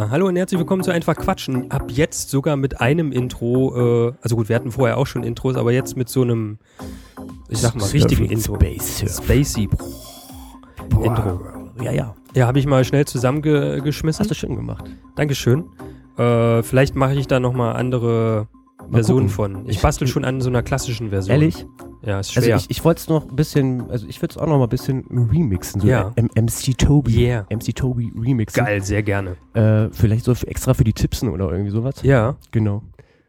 Ja, hallo und herzlich willkommen zu Einfach Quatschen. Ab jetzt sogar mit einem Intro, äh, also gut, wir hatten vorher auch schon Intros, aber jetzt mit so einem, ich sag mal, richtigen Intro. Space. Spacey. Boah. Intro. Ja, ja. Ja, habe ich mal schnell zusammengeschmissen. Hast du schön gemacht. Dankeschön. Äh, vielleicht mache ich da nochmal andere Versionen gucken. von. Ich bastel schon an so einer klassischen Version. Ehrlich? Ja, ist Also schwer. ich, ich wollte es noch ein bisschen, also ich würde es auch noch mal ein bisschen remixen. So Ja. M MC Toby. Yeah. MC Toby remixen. Geil, sehr gerne. Äh, vielleicht so extra für die Tipsen oder irgendwie sowas. Ja, Genau.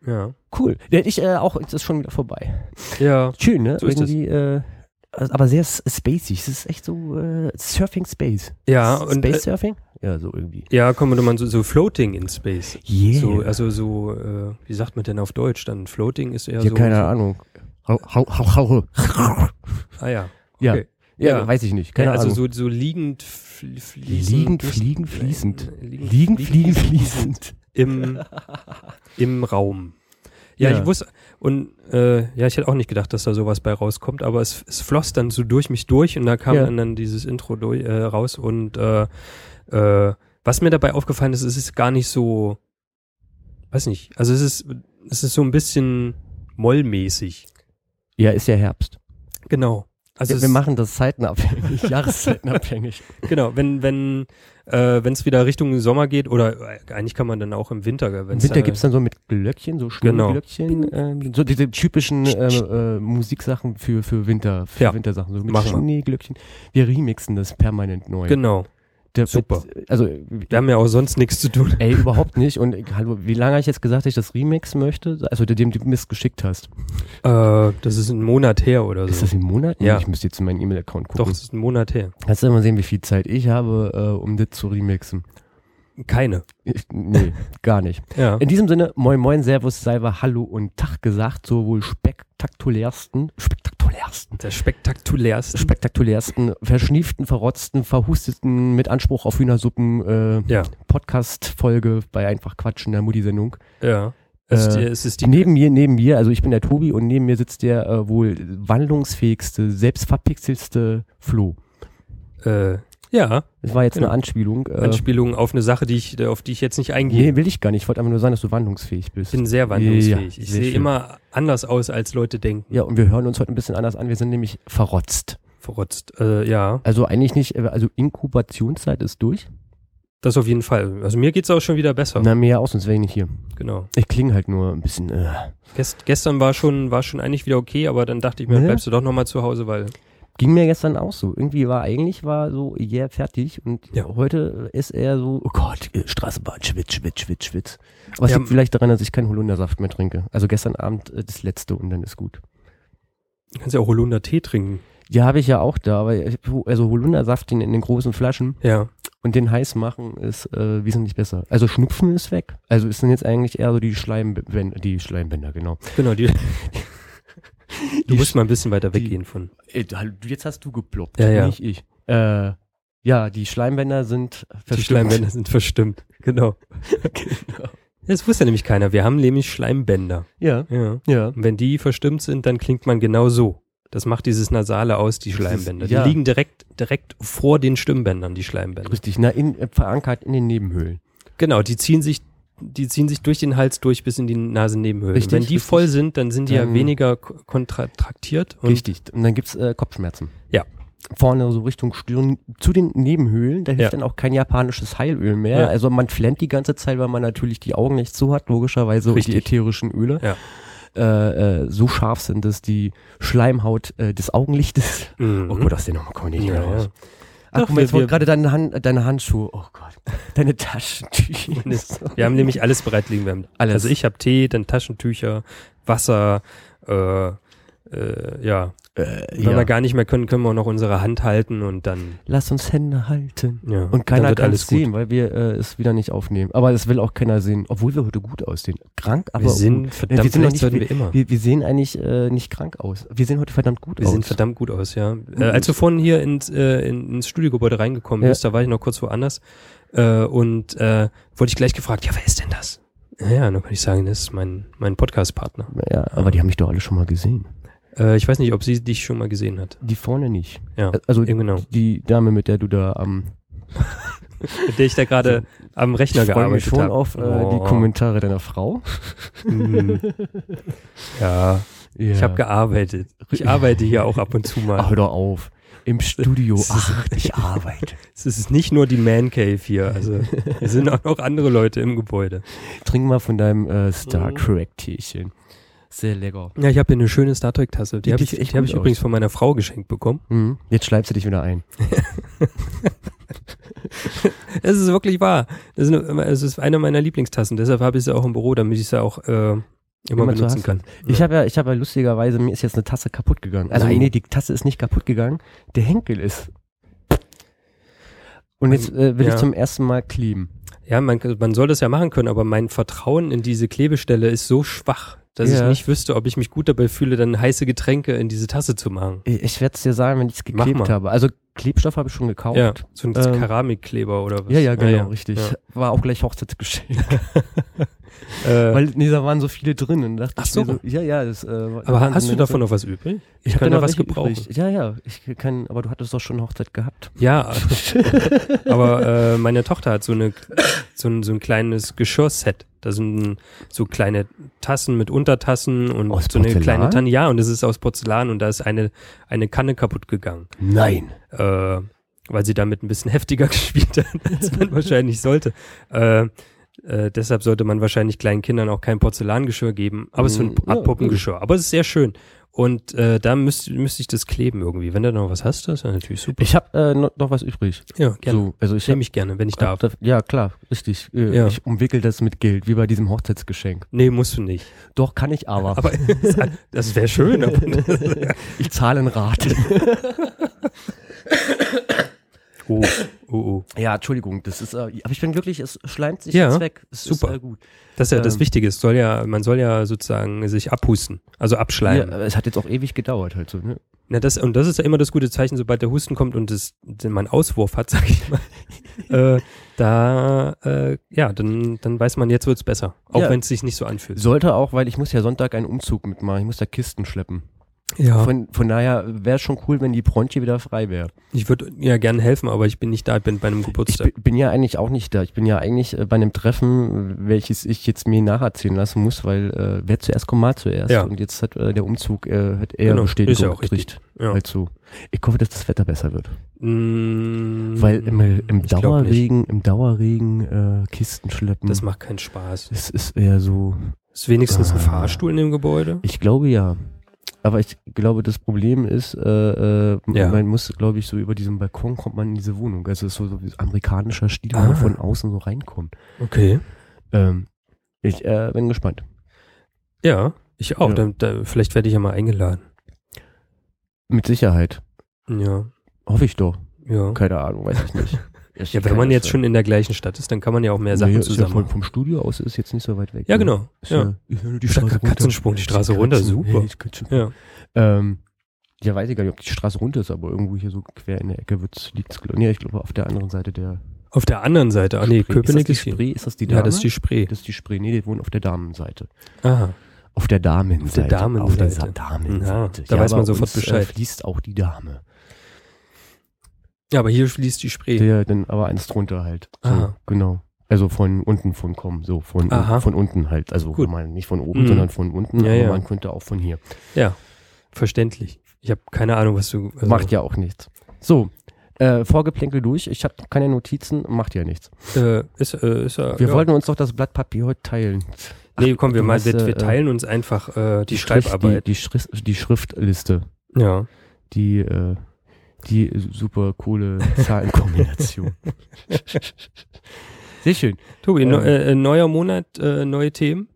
ja. Cool. Ja, ich äh, auch, es ist schon wieder vorbei. Ja, Schön, ne? So irgendwie, äh, also- aber sehr spacey. Es ist echt so äh, Surfing Space. ja, und Space äh, Surfing? Ja, so irgendwie. ja, komm, man so, so Floating in Space. Yeah. So, also so, äh, wie sagt man denn auf Deutsch dann? Floating ist eher ja, so. keine so, Ahnung. Hau, hau, hau, hau. Ah ja. Ja. Okay. ja, Ja. weiß ich nicht. Keine ja, also Ahnung. so, so liegend, fl fließend. Liegend, fliegen, fließend. Äh, Liegend, Liegend, fliegen, fließend. Im, im Raum. Ja, Ja. ich wusste, und äh, ja, ich hätte auch nicht gedacht, dass da sowas bei rauskommt, aber es, es floss dann so durch mich durch und da kam Ja. dann, dann dieses Intro durch, äh, raus und äh, äh, was mir dabei aufgefallen ist, es ist gar nicht so, weiß nicht, also es ist, es ist so ein bisschen mollmäßig. Ja, ist ja Herbst. Genau. Also es, wir machen das zeitenabhängig, jahreszeitenabhängig. genau, wenn wenn äh, wenn es wieder Richtung Sommer geht oder äh, eigentlich kann man dann auch im Winter, Im wenn's Winter da- gibt's dann so mit Glöckchen, so Genau. Schneeglöckchen, ähm, so diese typischen äh, äh, Musiksachen für, für Winter, für Ja. Wintersachen, so mit. Schneeglöckchen. Wir remixen das permanent neu. Genau. Der super. Wird, also, Wir haben ja auch sonst nichts zu tun. ey, überhaupt nicht. Und hallo, wie lange habe ich jetzt gesagt, dass ich das remix möchte? Also, dem du mir es geschickt hast. Äh, das ist ein Monat her oder so. Ist das im Monat? Ja. Ich müsste jetzt in meinen E-Mail-Account Doch, gucken. es ist ein Monat her. Kannst du mal sehen, wie viel Zeit ich habe, äh, um das zu remixen. Keine. Ich, nee, gar nicht. Ja. In diesem Sinne, moin moin, servus, salve, hallo und Tag gesagt, so wohl spektakulärsten, spektakulärsten, Der spektakulärste. spektakulärsten, verschnieften, verrotzten, verhusteten, mit Anspruch auf Hühnersuppen, äh, ja, Podcast-Folge bei Einfach Quatschen, der Mutti-Sendung. ja. Es, ist Äh, die, ist die. Neben mir, neben mir, also ich bin der Tobi und neben mir sitzt der äh, wohl wandlungsfähigste, selbstverpixelste Flo. Äh, ja, Das war jetzt Genau. eine Anspielung. Äh, Anspielung auf eine Sache, die ich, auf die ich jetzt nicht eingehe. nee, will ich gar nicht. Ich wollte einfach nur sagen, dass du wandlungsfähig bist. Ich bin sehr wandlungsfähig. Ja, ich sehe immer anders aus, als Leute denken. Ja, und wir hören uns heute ein bisschen anders an. Wir sind nämlich verrotzt. Verrotzt. Äh, ja, Also eigentlich nicht, äh, also Inkubationszeit ist durch. das auf jeden Fall. Also mir geht's auch schon wieder besser. Na, mehr aus, sonst wäre ich nicht hier. Genau. Ich klinge halt nur ein bisschen, äh, Gest, gestern war schon, war schon eigentlich wieder okay, aber dann dachte ich mir, Ja. bleibst du doch nochmal zu Hause, weil ging mir gestern auch so. Irgendwie war, eigentlich war so, yeah, fertig. Und Ja. heute ist er so, oh Gott, äh, Straßenbahn, Schwitz, Schwitz, Schwitz, Schwitz. Aber es Ja. liegt vielleicht daran, dass ich keinen Holundersaft mehr trinke. Also gestern Abend äh, das letzte und dann ist gut. du kannst ja auch Holunder Tee trinken. Ja, habe ich ja auch da, aber ich- also Holundersaft in, in den großen Flaschen Ja. und den heiß machen ist äh, wesentlich besser. Also Schnupfen ist weg. Also ist dann jetzt eigentlich eher so die Schleimbänder, die Schleimbänder, genau. Genau, die. du Die musst mal ein bisschen weiter die- weggehen von. Hallo, jetzt hast du geploppt, Ja, ja. nicht ich. Äh, ja, die Schleimbänder sind Die verstimmt. Schleimbänder sind verstimmt. Genau. genau. Das wusste nämlich keiner. Wir haben nämlich Schleimbänder. Ja, Ja. ja. Und wenn die verstimmt sind, dann klingt man genau so. Das macht dieses Nasale aus, die Das ist- Schleimbänder. ja. Die liegen direkt, direkt vor den Stimmbändern, die Schleimbänder. Richtig, na, in, verankert in den Nebenhöhlen. Genau, die ziehen sich, die ziehen sich durch den Hals durch bis in die Nasennebenhöhlen. Richtig, wenn die richtig. voll sind, dann sind die ja Dann- weniger ko- kontraktiert. Und Richtig. Und dann gibt's äh, Kopfschmerzen. Ja. Vorne so Richtung Stirn zu den Nebenhöhlen. Da hilft Ja. dann auch kein japanisches Heilöl mehr. Ja. Also man flennt die ganze Zeit, weil man natürlich die Augen nicht zu hat, logischerweise. Richtig. die ätherischen Öle. Ja. Äh, äh, so scharf sind, dass die Schleimhaut äh, des Augenlichtes. Mhm. Oh Gott, aus der Nummer komme ich nicht Ja, mehr raus. Ach, Doch, guck mal, jetzt wurde wir- gerade deine, Hand, deine Handschuhe. Oh Gott. Deine Taschentücher. Wir haben nämlich alles bereit liegen. Wir haben Alles. Also ich habe Tee, dann Taschentücher, Wasser, äh, äh, ja. äh, Wenn ja. wir gar nicht mehr können, können wir auch noch unsere Hand halten und dann, Lass uns Hände halten. ja. Und keiner wird kann alles es gut. sehen, weil wir äh, es wieder nicht aufnehmen. Aber es will auch keiner sehen, obwohl wir heute gut aussehen. Krank, aber Wir gut. sind wir verdammt, sind noch vielleicht nicht- sollten wir immer. Wir, wir sehen eigentlich äh, nicht krank aus. Wir sehen heute verdammt gut Wir aus. sehen verdammt gut aus, ja. Äh, als du vorhin hier ins, äh, in, ins Studiogebäude reingekommen Ja. bist, da war ich noch kurz woanders äh, und äh, wurde ich gleich gefragt, ja, wer ist denn das? Ja, ja, dann kann ich sagen, das ist mein, mein Podcast-Partner. ja, aber die haben mich doch alle schon mal gesehen. Äh, ich weiß nicht, ob sie dich schon mal gesehen hat. Die vorne nicht. Ja, Also eben genau. die Dame, mit der du da am mit der ich da gerade am Rechner ich gearbeitet schon habe. auf äh, die Oh. Kommentare deiner Frau. Mm. Ja, Ja. ich habe gearbeitet. Ich arbeite hier auch ab und zu Ach, mal. hör doch auf. Im Studio. Es ist- Ach, ich arbeite. Es ist nicht nur die Man Cave hier, also es sind auch noch andere Leute im Gebäude. Trink mal von deinem äh, Star Mhm. Trek Teechen. Sehr lecker. Ja, ich habe hier eine schöne Star Trek Tasse. Die Die habe ich, die hab ich übrigens von meiner Frau geschenkt bekommen. Mhm. Jetzt schleibst du dich wieder ein. Es ist wirklich wahr. Das ist, eine, es ist eine meiner Lieblingstassen. Deshalb habe ich sie auch im Büro, damit ich sie auch äh, immer Immer benutzen kann. Ich habe ja, ich habe ja lustigerweise, mir ist jetzt eine Tasse kaputt gegangen. Also Oh. nee, die Tasse ist nicht kaputt gegangen, der Henkel ist. Und jetzt äh, will Ja. ich zum ersten Mal kleben. Ja, man, man soll das ja machen können, aber mein Vertrauen in diese Klebestelle ist so schwach, dass Ja. ich nicht wüsste, ob ich mich gut dabei fühle, dann heiße Getränke in diese Tasse zu machen. Ich, ich werde es dir sagen, wenn ich es geklebt habe. Also Klebstoff habe ich schon gekauft. Ja, so ein Ähm, Keramikkleber oder was. Ja, ja, genau, Ah, ja. richtig. War auch gleich Hochzeitsgeschenk. Äh, Weil nee, da waren so viele drin dachte Ach ich mir so. ja, ja, das, äh, aber hast so du eine davon ganze- noch was übrig? Ich kann habe da was gebrauchen. übrig. Ja, ja, ich kann, aber du hattest doch schon Hochzeit gehabt. Ja, aber äh, meine Tochter hat so eine so ein, so ein kleines Geschirrset. Da sind so kleine Tassen mit Untertassen und Aus so eine Porzellan? kleine Tanne. Ja, und das ist aus Porzellan und da ist eine eine Kanne kaputt gegangen, Nein. äh, weil sie damit ein bisschen heftiger gespielt hat, als man wahrscheinlich sollte. Äh, äh, deshalb sollte man wahrscheinlich kleinen Kindern auch kein Porzellangeschirr geben, aber es ist so eine Mm, Art Puppengeschirr. Aber es ist sehr schön. Und äh, da müsste müsste ich das kleben irgendwie. Wenn du noch was hast, das ist ja natürlich super. Ich habe äh, noch, noch was übrig. ja, gerne. So, also ich Nehme hab, ich gerne, wenn ich darf. hab- Ja, klar, richtig. Äh, Ja. Ich umwickel das mit Geld, wie bei diesem Hochzeitsgeschenk. Nee, musst du nicht. Doch, kann ich aber. Aber das wäre schön. Ich zahle in Rate. Oh, oh, oh. ja, Entschuldigung, das ist, äh, aber ich bin glücklich, es schleimt sich Ja, jetzt weg. Es super. Ist, äh, gut. Das ist ja das Ähm. Wichtige. Es soll ja, man soll ja sozusagen sich abhusten, also Ja, abschleimen. aber es hat jetzt auch ewig gedauert halt so, ne? Na, das, und das ist ja immer das gute Zeichen, sobald der Husten kommt und das, man Auswurf hat, sag ich mal. äh, da, äh, ja, dann, dann weiß man, jetzt wird's besser. Auch Ja. wenn es sich nicht so anfühlt. Sollte auch, weil ich muss ja Sonntag einen Umzug mitmachen. Ich muss da Kisten schleppen. Ja. Von, von daher wäre schon cool, wenn die Bronchi wieder frei wäre. Ich würde ja gerne helfen, aber ich bin nicht da, ich bin bei einem Ich Geburtstag. bin, bin ja eigentlich auch nicht da. Ich bin ja eigentlich äh, bei einem Treffen, äh, welches ich jetzt mir nacherzählen lassen muss, weil äh, wer zuerst kommt, mal zuerst. Ja. Und jetzt hat äh, der Umzug äh, hat eher Genau, Bestätigung ist ja auch richtig. gekriegt. Ja. Halt so. Ich hoffe, dass das Wetter besser wird. Mm, Weil im, im ich glaub nicht. Dauerregen, im Dauerregen äh, Kisten schleppen. Das macht keinen Spaß. das ist eher so. Ist wenigstens ein Ah. Fahrstuhl in dem Gebäude? Ich glaube ja. Aber ich glaube, das Problem ist, äh, äh, Ja. man muss, glaube ich, so über diesen Balkon kommt man in diese Wohnung. Also es ist so, so wie amerikanischer Stil, wo Ah. man von außen so reinkommt. Okay. Ähm, ich äh, bin gespannt. Ja, ich auch. Ja. Da, da, vielleicht werde ich ja mal eingeladen. Mit Sicherheit. Ja, Hoffe ich doch. ja. Keine Ahnung, weiß ich nicht. Ich Ja, wenn man jetzt ja- schon in der gleichen Stadt ist, dann kann man ja auch mehr Sachen Nee, ist ja zusammen vom, vom Studio aus ist jetzt nicht so weit weg. Ja, ne? genau. Ist Ja. nur die Straße runter. Katzensprung, die Straße runter, super. Ja. Ähm, ja, weiß ich gar nicht, ob die Straße runter ist, aber irgendwo hier so quer in der Ecke wird's, liegt's, gl- nee, ich glaube auf der anderen Seite der Auf der anderen Seite. Ah, nee, Spree. Köpenick ist das die. Spree? Ist das die Dame? Ja, das ist die Spree. Das ist die Spree. Nee, die wohnen auf der Damenseite. Aha. Auf der Damenseite. Auf der Damenseite. Auf der Damenseite. Ja, da weiß man sofort uns, Bescheid. Äh, fließt auch die Dame. Ja, aber hier fließt die Spree. Der dann aber eins drunter halt. So, Aha. genau. Also von unten von kommen, so von, Aha. von unten halt. Also Gut. man nicht von oben, Mhm. sondern von unten, Ja, aber ja. man könnte auch von hier. Ja, verständlich. Ich habe keine Ahnung, was du. Also, Macht ja auch nichts. So, äh, Vorgeplänkel durch. Ich habe keine Notizen, macht ja nichts. Äh, ist, äh, ist, Wir ja. wollten uns doch das Blatt Papier heute teilen. Nee, komm, wir, mal, hast, wir, äh, teilen uns einfach äh, die, Schrift- Schreibarbeit. Die, die, Schrift, die Schriftliste. ja. Die, äh, die super coole Zahlenkombination. Sehr schön. Tobi, Ähm. äh, neuer Monat, äh, neue Themen.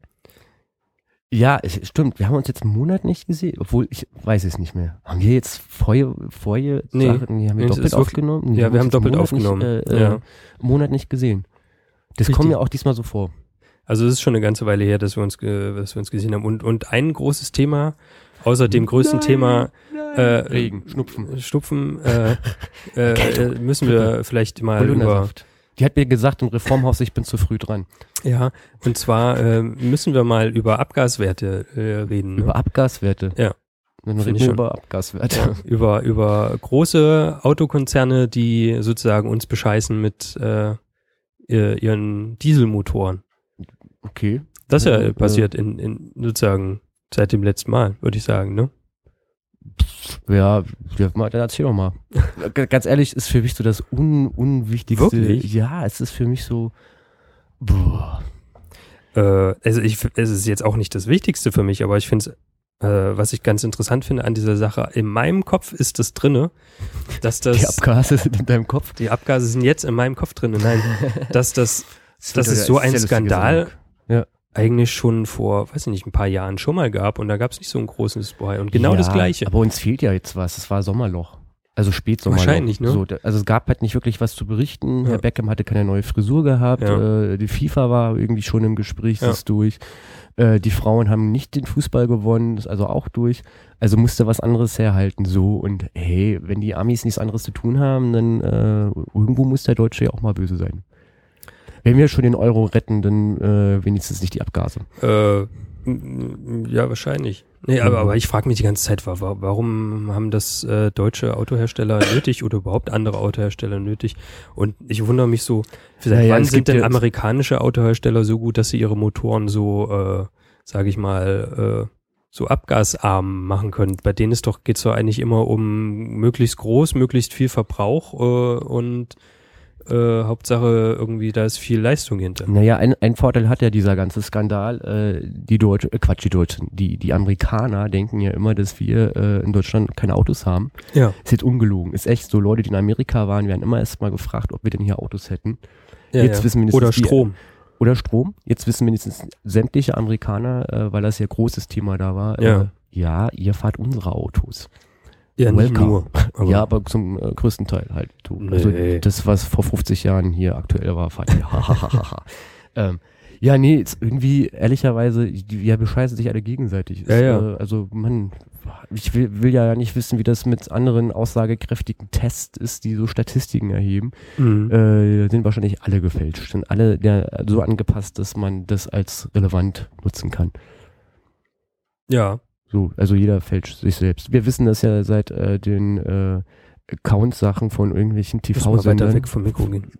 Ja, es stimmt. Wir haben uns jetzt einen Monat nicht gesehen, obwohl ich weiß es nicht mehr. Haben wir jetzt vorher, vorher Nee. Sachen, die haben wir Nee, doppelt aufgenommen? ja, wir haben doppelt aufgenommen. Nicht, äh, Ja. äh, Monat nicht gesehen. Das Richtig. kommt mir auch diesmal so vor. Also es ist schon eine ganze Weile her, dass wir uns, dass wir uns gesehen haben. Und, und ein großes Thema, außer dem größten Nein, Thema äh, Regen, Schnupfen, Schnupfen, äh, äh, äh, müssen wir vielleicht mal über. Die hat mir gesagt im Reformhaus, ich bin zu früh dran. ja, und zwar äh, müssen wir mal über Abgaswerte äh, reden. Ne? Über Abgaswerte. Ja. Dann reden wir über Abgaswerte. Ja, über, über große Autokonzerne, die sozusagen uns bescheißen mit äh, ihr- ihren Dieselmotoren. Okay. Das ist ja Ja, passiert in, in sozusagen seit dem letzten Mal, würde ich sagen, ne? Ja, ja mal, dann erzähl doch mal. Ganz ehrlich, ist für mich so das un Unwichtigste. Wirklich? Ja, es ist für mich so. Boah. Äh, also ich, es ist jetzt auch nicht das Wichtigste für mich, aber ich finde es, äh, was ich ganz interessant finde an dieser Sache, in meinem Kopf ist das drinne, dass das, Die Abgase sind in deinem Kopf. die Abgase sind jetzt in meinem Kopf drinne, nein, dass das Das ist wieder so ein Skandal. Sendung. Eigentlich schon vor, weiß ich nicht, ein paar Jahren schon mal gab und da gab es nicht so ein großes Boy und genau ja, das Gleiche. Aber uns fehlt ja jetzt was. Es war Sommerloch. Also Spätsommerloch. Wahrscheinlich, ne? So, also es gab halt nicht wirklich was zu berichten. Ja. Herr Beckham hatte keine neue Frisur gehabt. Ja. Äh, die FIFA war irgendwie schon im Gespräch, Ja. ist durch. Äh, die Frauen haben nicht den Fußball gewonnen, das ist also auch durch. Also musste was anderes herhalten. So und hey, wenn die Amis nichts anderes zu tun haben, dann äh, irgendwo muss der Deutsche ja auch mal böse sein. Wenn wir schon den Euro retten, dann äh, wenigstens nicht die Abgase. Äh, ja, wahrscheinlich. Nee, aber, Mhm. aber ich frage mich die ganze Zeit, wa- wa- warum haben das äh, deutsche Autohersteller nötig oder überhaupt andere Autohersteller nötig? Und ich wundere mich so, seit Naja, wann sind denn amerikanische Autohersteller so gut, dass sie ihre Motoren so, äh, sage ich mal, äh, so abgasarm machen können? Bei denen ist doch, geht's doch eigentlich immer um möglichst groß, möglichst viel Verbrauch äh, und äh, Hauptsache irgendwie, da ist viel Leistung hinter. Naja, ein, ein Vorteil hat ja dieser ganze Skandal. Äh, die Deutschen, äh, Quatsch, die Deutschen, die, die Amerikaner denken ja immer, dass wir äh, in Deutschland keine Autos haben. Ja. Ist jetzt ungelogen. Ist echt so, Leute, die in Amerika waren, werden immer erst mal gefragt, ob wir denn hier Autos hätten. ja Jetzt ja. wissen wenigstens Oder die- Strom. Oder Strom. Jetzt wissen wenigstens sämtliche Amerikaner, äh, weil das ja großes Thema da war. Ja. Äh, ja, ihr fahrt unsere Autos. Ja, nicht Welcome. nur. Aber ja, aber zum äh, größten Teil halt. Du, Nee. Also das, was vor 50 Jahren hier aktuell war, fand ähm, ja, nee, jetzt irgendwie, ehrlicherweise, die, wir bescheißen sich alle gegenseitig. Ja, ja. Äh, also, man, ich will, will ja nicht wissen, wie das mit anderen aussagekräftigen Tests ist, die so Statistiken erheben. Mhm. Äh, sind wahrscheinlich alle gefälscht. Sind alle der, so angepasst, dass man das als relevant nutzen kann. ja. So, also jeder fälscht sich selbst. Wir wissen das ja seit äh, den äh, Account-Sachen von irgendwelchen TV-Sendern.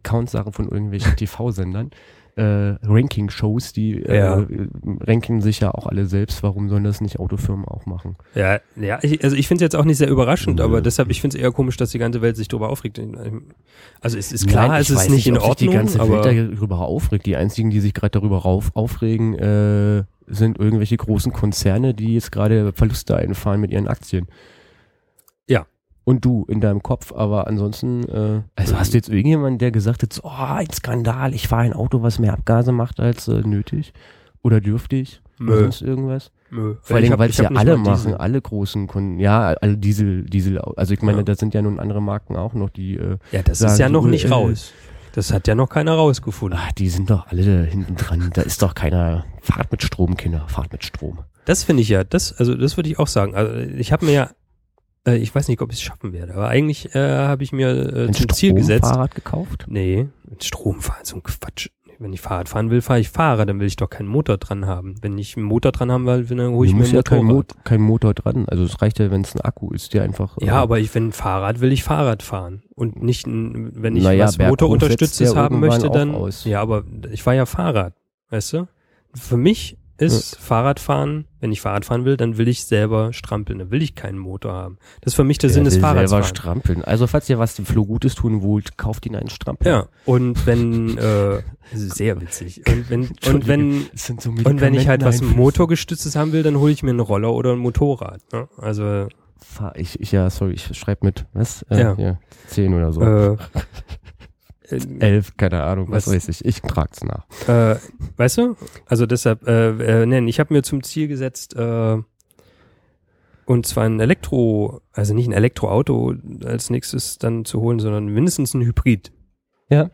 Account-Sachen von irgendwelchen TV-Sendern. Äh, Ranking-Shows, die äh, Ja. ranken sich ja auch alle selbst. Warum sollen das nicht Autofirmen auch machen? Ja, ja ich, also ich finde es jetzt auch nicht sehr überraschend, Nö. aber deshalb, ich finde es eher komisch, dass die ganze Welt sich darüber aufregt. Also es ist klar, Nein, es ist nicht in ob sich Ordnung, die ganze Welt darüber aufregt. Die einzigen, die sich gerade darüber rauf, aufregen, äh, sind irgendwelche großen Konzerne, die jetzt gerade Verluste einfahren mit ihren Aktien. Ja. Und du in deinem Kopf, aber ansonsten, äh, also hast du jetzt irgendjemanden, der gesagt hat, so, oh, ein Skandal, ich fahre ein Auto, was mehr Abgase macht als äh, nötig oder dürftig oder Nö. sonst irgendwas? Nö. Vor Ich allem, weil es ja alle machen, Diesel. alle großen Kunden, ja, alle Diesel, Diesel, also ich meine, Ja. da sind ja nun andere Marken auch noch, die äh, Ja, das sagen ist ja so, noch nicht äh, raus. Das hat ja noch keiner rausgefunden. Ach, die sind doch alle hinten dran. Da ist doch keiner. Fahrt mit Strom, Kinder. Fahrt mit Strom. Das finde ich ja, das, also das würde ich auch sagen. Also ich habe mir ja, äh, ich weiß nicht, ob ich es schaffen werde, aber eigentlich äh, habe ich mir äh, Ein zum Ziel gesetzt. Stromfahrrad gekauft? Nee, mit Strom fahren, so ein Quatsch. Wenn ich Fahrrad fahren will, fahre ich Fahrrad, dann will ich doch keinen Motor dran haben. Wenn ich einen Motor dran haben will, dann hole ich Du mir einen ja kein, Motorrad. Mot kein Motor dran. Also es reicht ja, wenn es ein Akku ist, der einfach. äh, Ja, aber ich, wenn ein Fahrrad will ich Fahrrad fahren und nicht, ein, wenn ich Naja, was Motorunterstütztes haben möchte, dann. aus. Ja, aber ich fahre ja Fahrrad, weißt du? Für mich ist Fahrradfahren, wenn ich Fahrrad fahren will, dann will ich selber strampeln, dann will ich keinen Motor haben. Das ist für mich der der Sinn des Fahrrads. selber strampeln. Also falls ihr was dem Flo Gutes tun wollt, kauft ihn einen Strampel. Ja, und wenn, äh, sehr witzig. Und wenn, und wenn, so und wenn ich halt was. Motorgestütztes haben will, dann hole ich mir einen Roller oder ein Motorrad. Ne? Also, Fahr- Ich, ich, ja, sorry, ich schreibe mit, was? Äh, Ja. ja. Zehn oder so. äh, Elf, keine Ahnung, was, was- weiß ich. Ich trag's nach. Äh, weißt du? Also deshalb, äh, äh, nein, ich habe mir zum Ziel gesetzt, äh, und zwar ein Elektro, also nicht ein Elektroauto als nächstes dann zu holen, sondern mindestens ein Hybrid. Ja.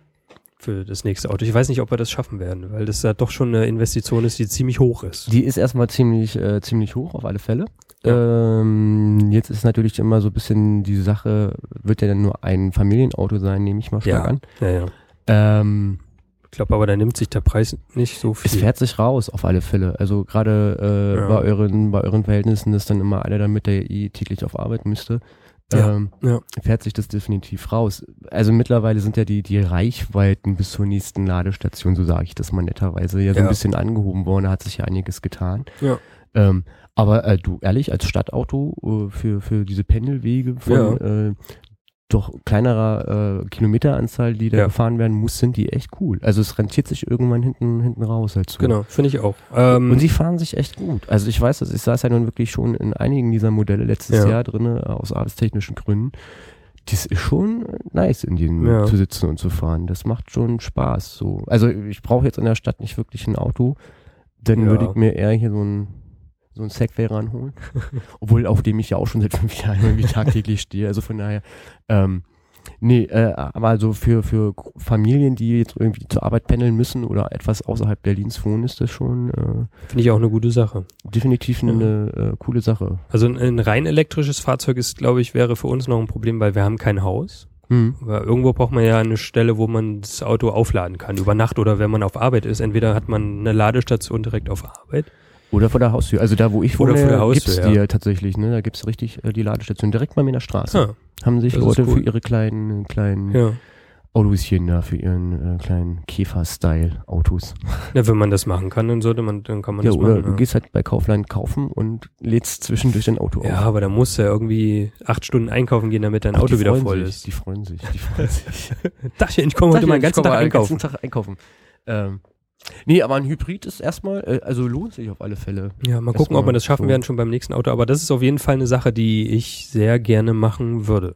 Für das nächste Auto. Ich weiß nicht, ob wir das schaffen werden, weil das ja doch schon eine Investition ist, die ziemlich hoch ist. Die ist erstmal ziemlich, äh, ziemlich hoch, auf alle Fälle. Ähm, jetzt ist natürlich immer so ein bisschen die Sache, wird ja dann nur ein Familienauto sein, nehme ich mal stark Ja. an. Ja, ja. Ähm, Ich glaube aber, da nimmt sich der Preis nicht so viel. Es fährt sich raus, auf alle Fälle. Also gerade äh, Ja. bei, euren, bei euren Verhältnissen ist dann immer einer damit, der eh täglich auf Arbeit müsste. Ja, Ähm, ja. fährt sich das definitiv raus. Also mittlerweile sind ja die, die Reichweiten bis zur nächsten Ladestation, so sage ich das mal netterweise, ja so ein Ja. bisschen angehoben worden, da hat sich ja einiges getan. Ja. Ähm, aber äh, du, ehrlich, als Stadtauto äh, für, für diese Pendelwege von äh, doch kleinerer äh, Kilometeranzahl, die da Ja. gefahren werden muss, sind die echt cool. Also es rentiert sich irgendwann hinten, hinten raus halt so. Genau, finde ich auch. Ähm, Und sie fahren sich echt gut. Also ich weiß das, ich saß ja nun wirklich schon in einigen dieser Modelle letztes Ja. Jahr drin, aus arbeitstechnischen Gründen. Das ist schon nice, in denen Ja. zu sitzen und zu fahren. Das macht schon Spaß. So. Also ich brauche jetzt in der Stadt nicht wirklich ein Auto. Dann Ja. würde ich mir eher hier so ein so ein Segway ranholen. Obwohl, auf dem ich ja auch schon seit fünf Jahren irgendwie tagtäglich stehe. Also von daher, ähm, nee, äh, aber also für, für Familien, die jetzt irgendwie zur Arbeit pendeln müssen oder etwas außerhalb Berlins wohnen, ist das schon äh, finde ich auch eine gute Sache. definitiv eine äh, coole Sache. Also ein, ein rein elektrisches Fahrzeug ist, glaube ich, wäre für uns noch ein Problem, weil wir haben kein Haus. Hm. Aber irgendwo braucht man ja eine Stelle, wo man das Auto aufladen kann, über Nacht oder wenn man auf Arbeit ist. Entweder hat man eine Ladestation direkt auf Arbeit. Oder vor der Haustür. Also da, wo ich Oder wohne, vor der gibt's Haustür, die ja. ja Ah. tatsächlich. Ne? Da gibt's richtig äh, die Ladestation direkt bei mir in der Straße. Ja, Haben sich Leute cool. für ihre kleinen, kleinen ja. Autoschen da, für ihren äh, kleinen Käfer-Style-Autos. ja. Wenn man das machen kann, dann sollte man, dann kann man Ja, das oder machen. du gehst halt bei Kaufland kaufen und lädst zwischendurch dein Auto Ja, auf. aber da musst du ja irgendwie acht Stunden einkaufen gehen, damit dein Ach, Auto wieder voll sich, ist. Die freuen sich, die freuen sich. Dachchen, ich komme heute mal den ganzen Tag einkaufen. ganzen Tag einkaufen. Ähm, nee, aber ein Hybrid ist erstmal, äh, also lohnt sich auf alle Fälle. Ja, mal gucken, ob wir das schaffen so. werden schon beim nächsten Auto. Aber das ist auf jeden Fall eine Sache, die ich sehr gerne machen würde.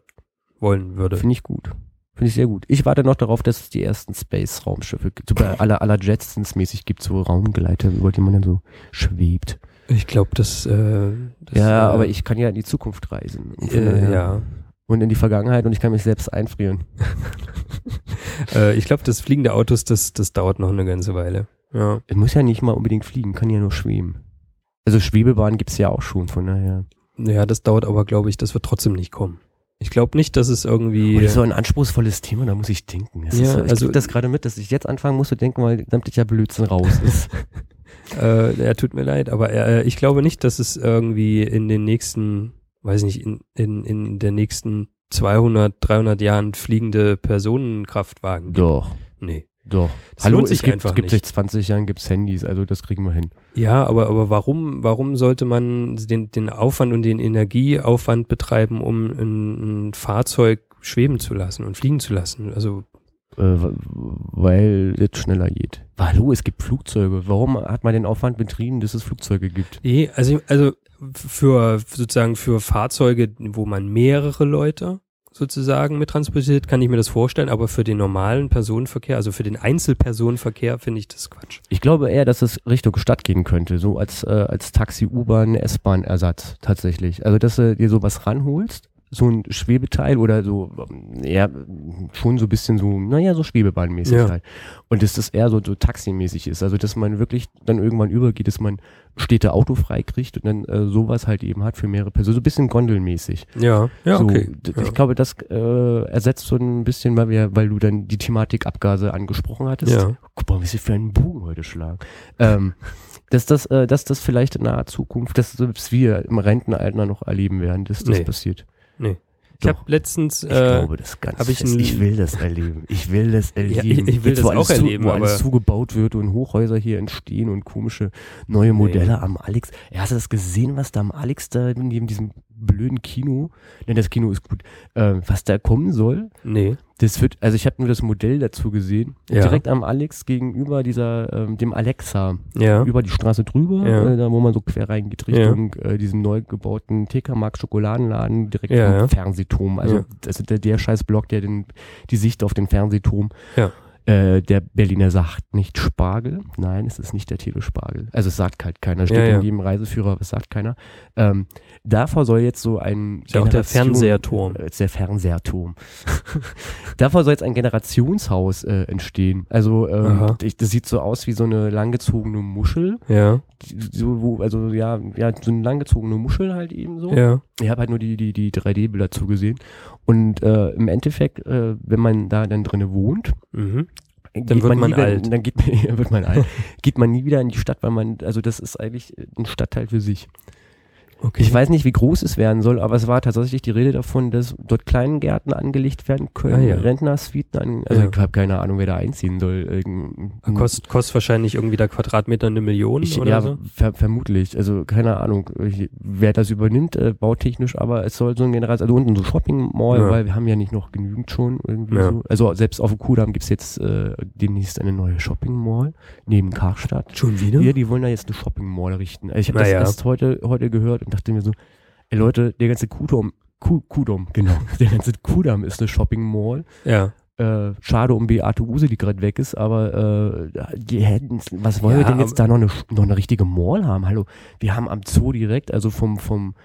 Wollen würde. Finde ich gut. Finde ich sehr gut. Ich warte noch darauf, dass es die ersten Space-Raumschiffe gibt. So bei aller, aller Jetsons-mäßig gibt so Raumgleiter, über die man dann so schwebt. Ich glaube, das, äh, das. ja, äh, aber ich kann ja in die Zukunft reisen. Äh, daher- ja. Und in die Vergangenheit und ich kann mich selbst einfrieren. Äh, ich glaube, das Fliegen der Autos, das, das dauert noch eine ganze Weile. Ja. Es muss ja nicht mal unbedingt fliegen, kann ja nur schweben. Also Schwebebahn gibt's ja auch schon, von daher. Ja, das dauert aber, glaube ich, das wird trotzdem nicht kommen. Ich glaube nicht, dass es irgendwie. Oh, das ist so ein anspruchsvolles Thema, da muss ich denken. Das Ja, ist, ich also- krieg das gerade mit, dass ich jetzt anfangen muss zu denken, weil sämtlicher Blödsinn raus ist. Äh, er tut mir leid, aber äh, ich glaube nicht, dass es irgendwie in den nächsten, weiß nicht, in, in, in der nächsten 200, 300 Jahren fliegende Personenkraftwagen gibt. doch, Nee. doch. Das Hallo, lohnt es sich gibt, gibt seit 20 Jahren gibt's Handys, also das kriegen wir hin. Ja, aber, aber warum, warum sollte man den, den Aufwand und den Energieaufwand betreiben, um ein, ein Fahrzeug schweben zu lassen und fliegen zu lassen? Also, Äh, weil es schneller geht. Hallo, es gibt Flugzeuge. Warum hat man den Aufwand betrieben, dass es Flugzeuge gibt? nee, also, also für sozusagen für Fahrzeuge, wo man mehrere Leute sozusagen mit transportiert, kann ich mir das vorstellen, aber für den normalen Personenverkehr, also für den Einzelpersonenverkehr, finde ich das Quatsch. Ich glaube eher, dass es Richtung Stadt gehen könnte, so als, äh, als Taxi, U-Bahn, S-Bahn-Ersatz tatsächlich. Also, dass du dir sowas ranholst, so ein Schwebeteil oder so, ja, schon so ein bisschen so, naja, so Schwebebahnmäßig Ja. halt. Und dass das eher so, so taximäßig ist. Also, dass man wirklich dann irgendwann übergeht, dass man Städte autofrei kriegt und dann äh, sowas halt eben hat für mehrere Personen. So ein bisschen gondelmäßig. Ja, ja, so, okay. Ja. Ich glaube, das äh, ersetzt so ein bisschen, weil, wir, weil du dann die Thematik Abgase angesprochen hattest. Ja. Guck mal, wie sie für einen Bogen heute schlagen. ähm, dass das, äh, dass das vielleicht in naher Zukunft, dass selbst wir im Rentenalter noch erleben werden, dass das Nee. passiert. Ich habe letztens, Ich äh, glaube das ganz hab ich Ich will das erleben. Ich will das Ja, erleben. ich- ich will Jetzt, das auch alles erleben, Zu, wo alles zugebaut wird und Hochhäuser hier entstehen und komische neue Modelle am Alex. Ja, hast du das gesehen, was da am Alex da neben diesem blöden Kino, denn das Kino ist gut, äh, was da kommen soll? nee, Das wird, also ich habe nur das Modell dazu gesehen. Ja. Direkt am Alex gegenüber dieser, ähm, dem Alexa, ja, über die Straße drüber, Ja. äh, da wo man so quer reingeht, Richtung äh, diesem neu gebauten TK Maxx Schokoladenladen, direkt Ja, vom ja. Fernsehturm. Also Ja. ist der, der scheiß Block, der den, die Sicht auf den Fernsehturm. Ja. Äh, der Berliner sagt nicht Spargel. Nein, es ist nicht der Telespargel. Also es sagt halt keiner. Steht Ja, ja. in jedem Reiseführer, es sagt keiner. Ähm, davor soll jetzt so ein Ist ja auch der Fernseherturm. äh, ist der Fernseherturm. Davor soll jetzt ein Generationshaus äh, entstehen. Also ähm, ich, das sieht so aus wie so eine langgezogene Muschel. ja, So, wo, also ja, ja, so eine langgezogene Muschel halt eben so. ja, Ich habe halt nur die, die, die 3D-Bilder zugesehen. Und äh, im Endeffekt, äh, wenn man da dann drinne wohnt, mhm. geht wird man nie wieder, alt. Dann geht, man- wird man alt. geht man nie wieder in die Stadt, weil man, also das ist eigentlich ein Stadtteil für sich. Okay. Ich weiß nicht, wie groß es werden soll, aber es war tatsächlich die Rede davon, dass dort Kleingärten angelegt werden können, Ah, ja. Rentnersuiten an, also Ja. ich habe keine Ahnung, wer da einziehen soll. Irgend- Kostet, wahrscheinlich irgendwie der Quadratmeter eine Million ich, oder ja, so. ver vermutlich. Also keine Ahnung, ich- wer das übernimmt, äh, bautechnisch, aber es soll so ein General, also unten so Shopping Mall, Ja. weil wir haben ja nicht noch genügend schon irgendwie so. Also selbst auf dem Kudamm gibt's jetzt äh, demnächst eine neue Shopping Mall neben Karstadt. Schon wieder? Ja, die wollen da jetzt eine Shopping Mall richten. Ich habe das erst heute, heute gehört und dachte mir so, ey Leute, der ganze Kudamm, Ku Kudamm, genau, der ganze Kudamm ist eine Shopping Mall. Ja. Äh, schade um Beate Use, die gerade weg ist, aber äh, die hätten, was wollen wir Ja, denn jetzt da noch eine, noch eine richtige Mall haben? Hallo, wir haben am Zoo direkt, also vom, vom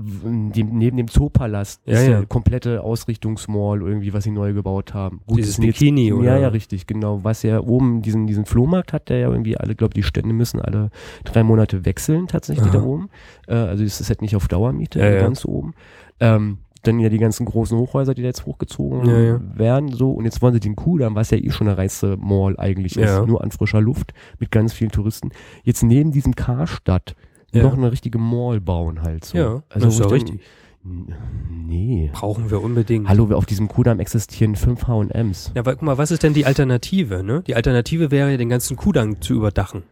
dem, neben dem Zoopalast Ja, ist ja komplette Ausrichtungsmall irgendwie, was sie neu gebaut haben. Gut, Dieses sind jetzt- Bikini, oder? Ja, ja, richtig, genau. Was ja oben diesen, diesen Flohmarkt hat, der ja irgendwie alle, glaube die Stände müssen alle drei Monate wechseln tatsächlich Aha. da oben. Äh, also ist das halt nicht auf Dauermiete, Ja, ja. ganz oben. Ähm, dann ja die ganzen großen Hochhäuser, die da jetzt hochgezogen Ja, ja. werden, so. Und jetzt wollen sie den Kudamm, was ja eh schon eine reiße Mall eigentlich Ja. ist, nur an frischer Luft mit ganz vielen Touristen. Jetzt neben diesem Karstadt Ja. noch eine richtige Mall bauen halt so. Ja, also das ist dann- richtig. Nee. Brauchen wir unbedingt. Hallo, auf diesem Kudamm existieren fünf H&Ms. Ja, aber guck mal, was ist denn die Alternative? Ne? Die Alternative wäre ja, den ganzen Kudamm zu überdachen.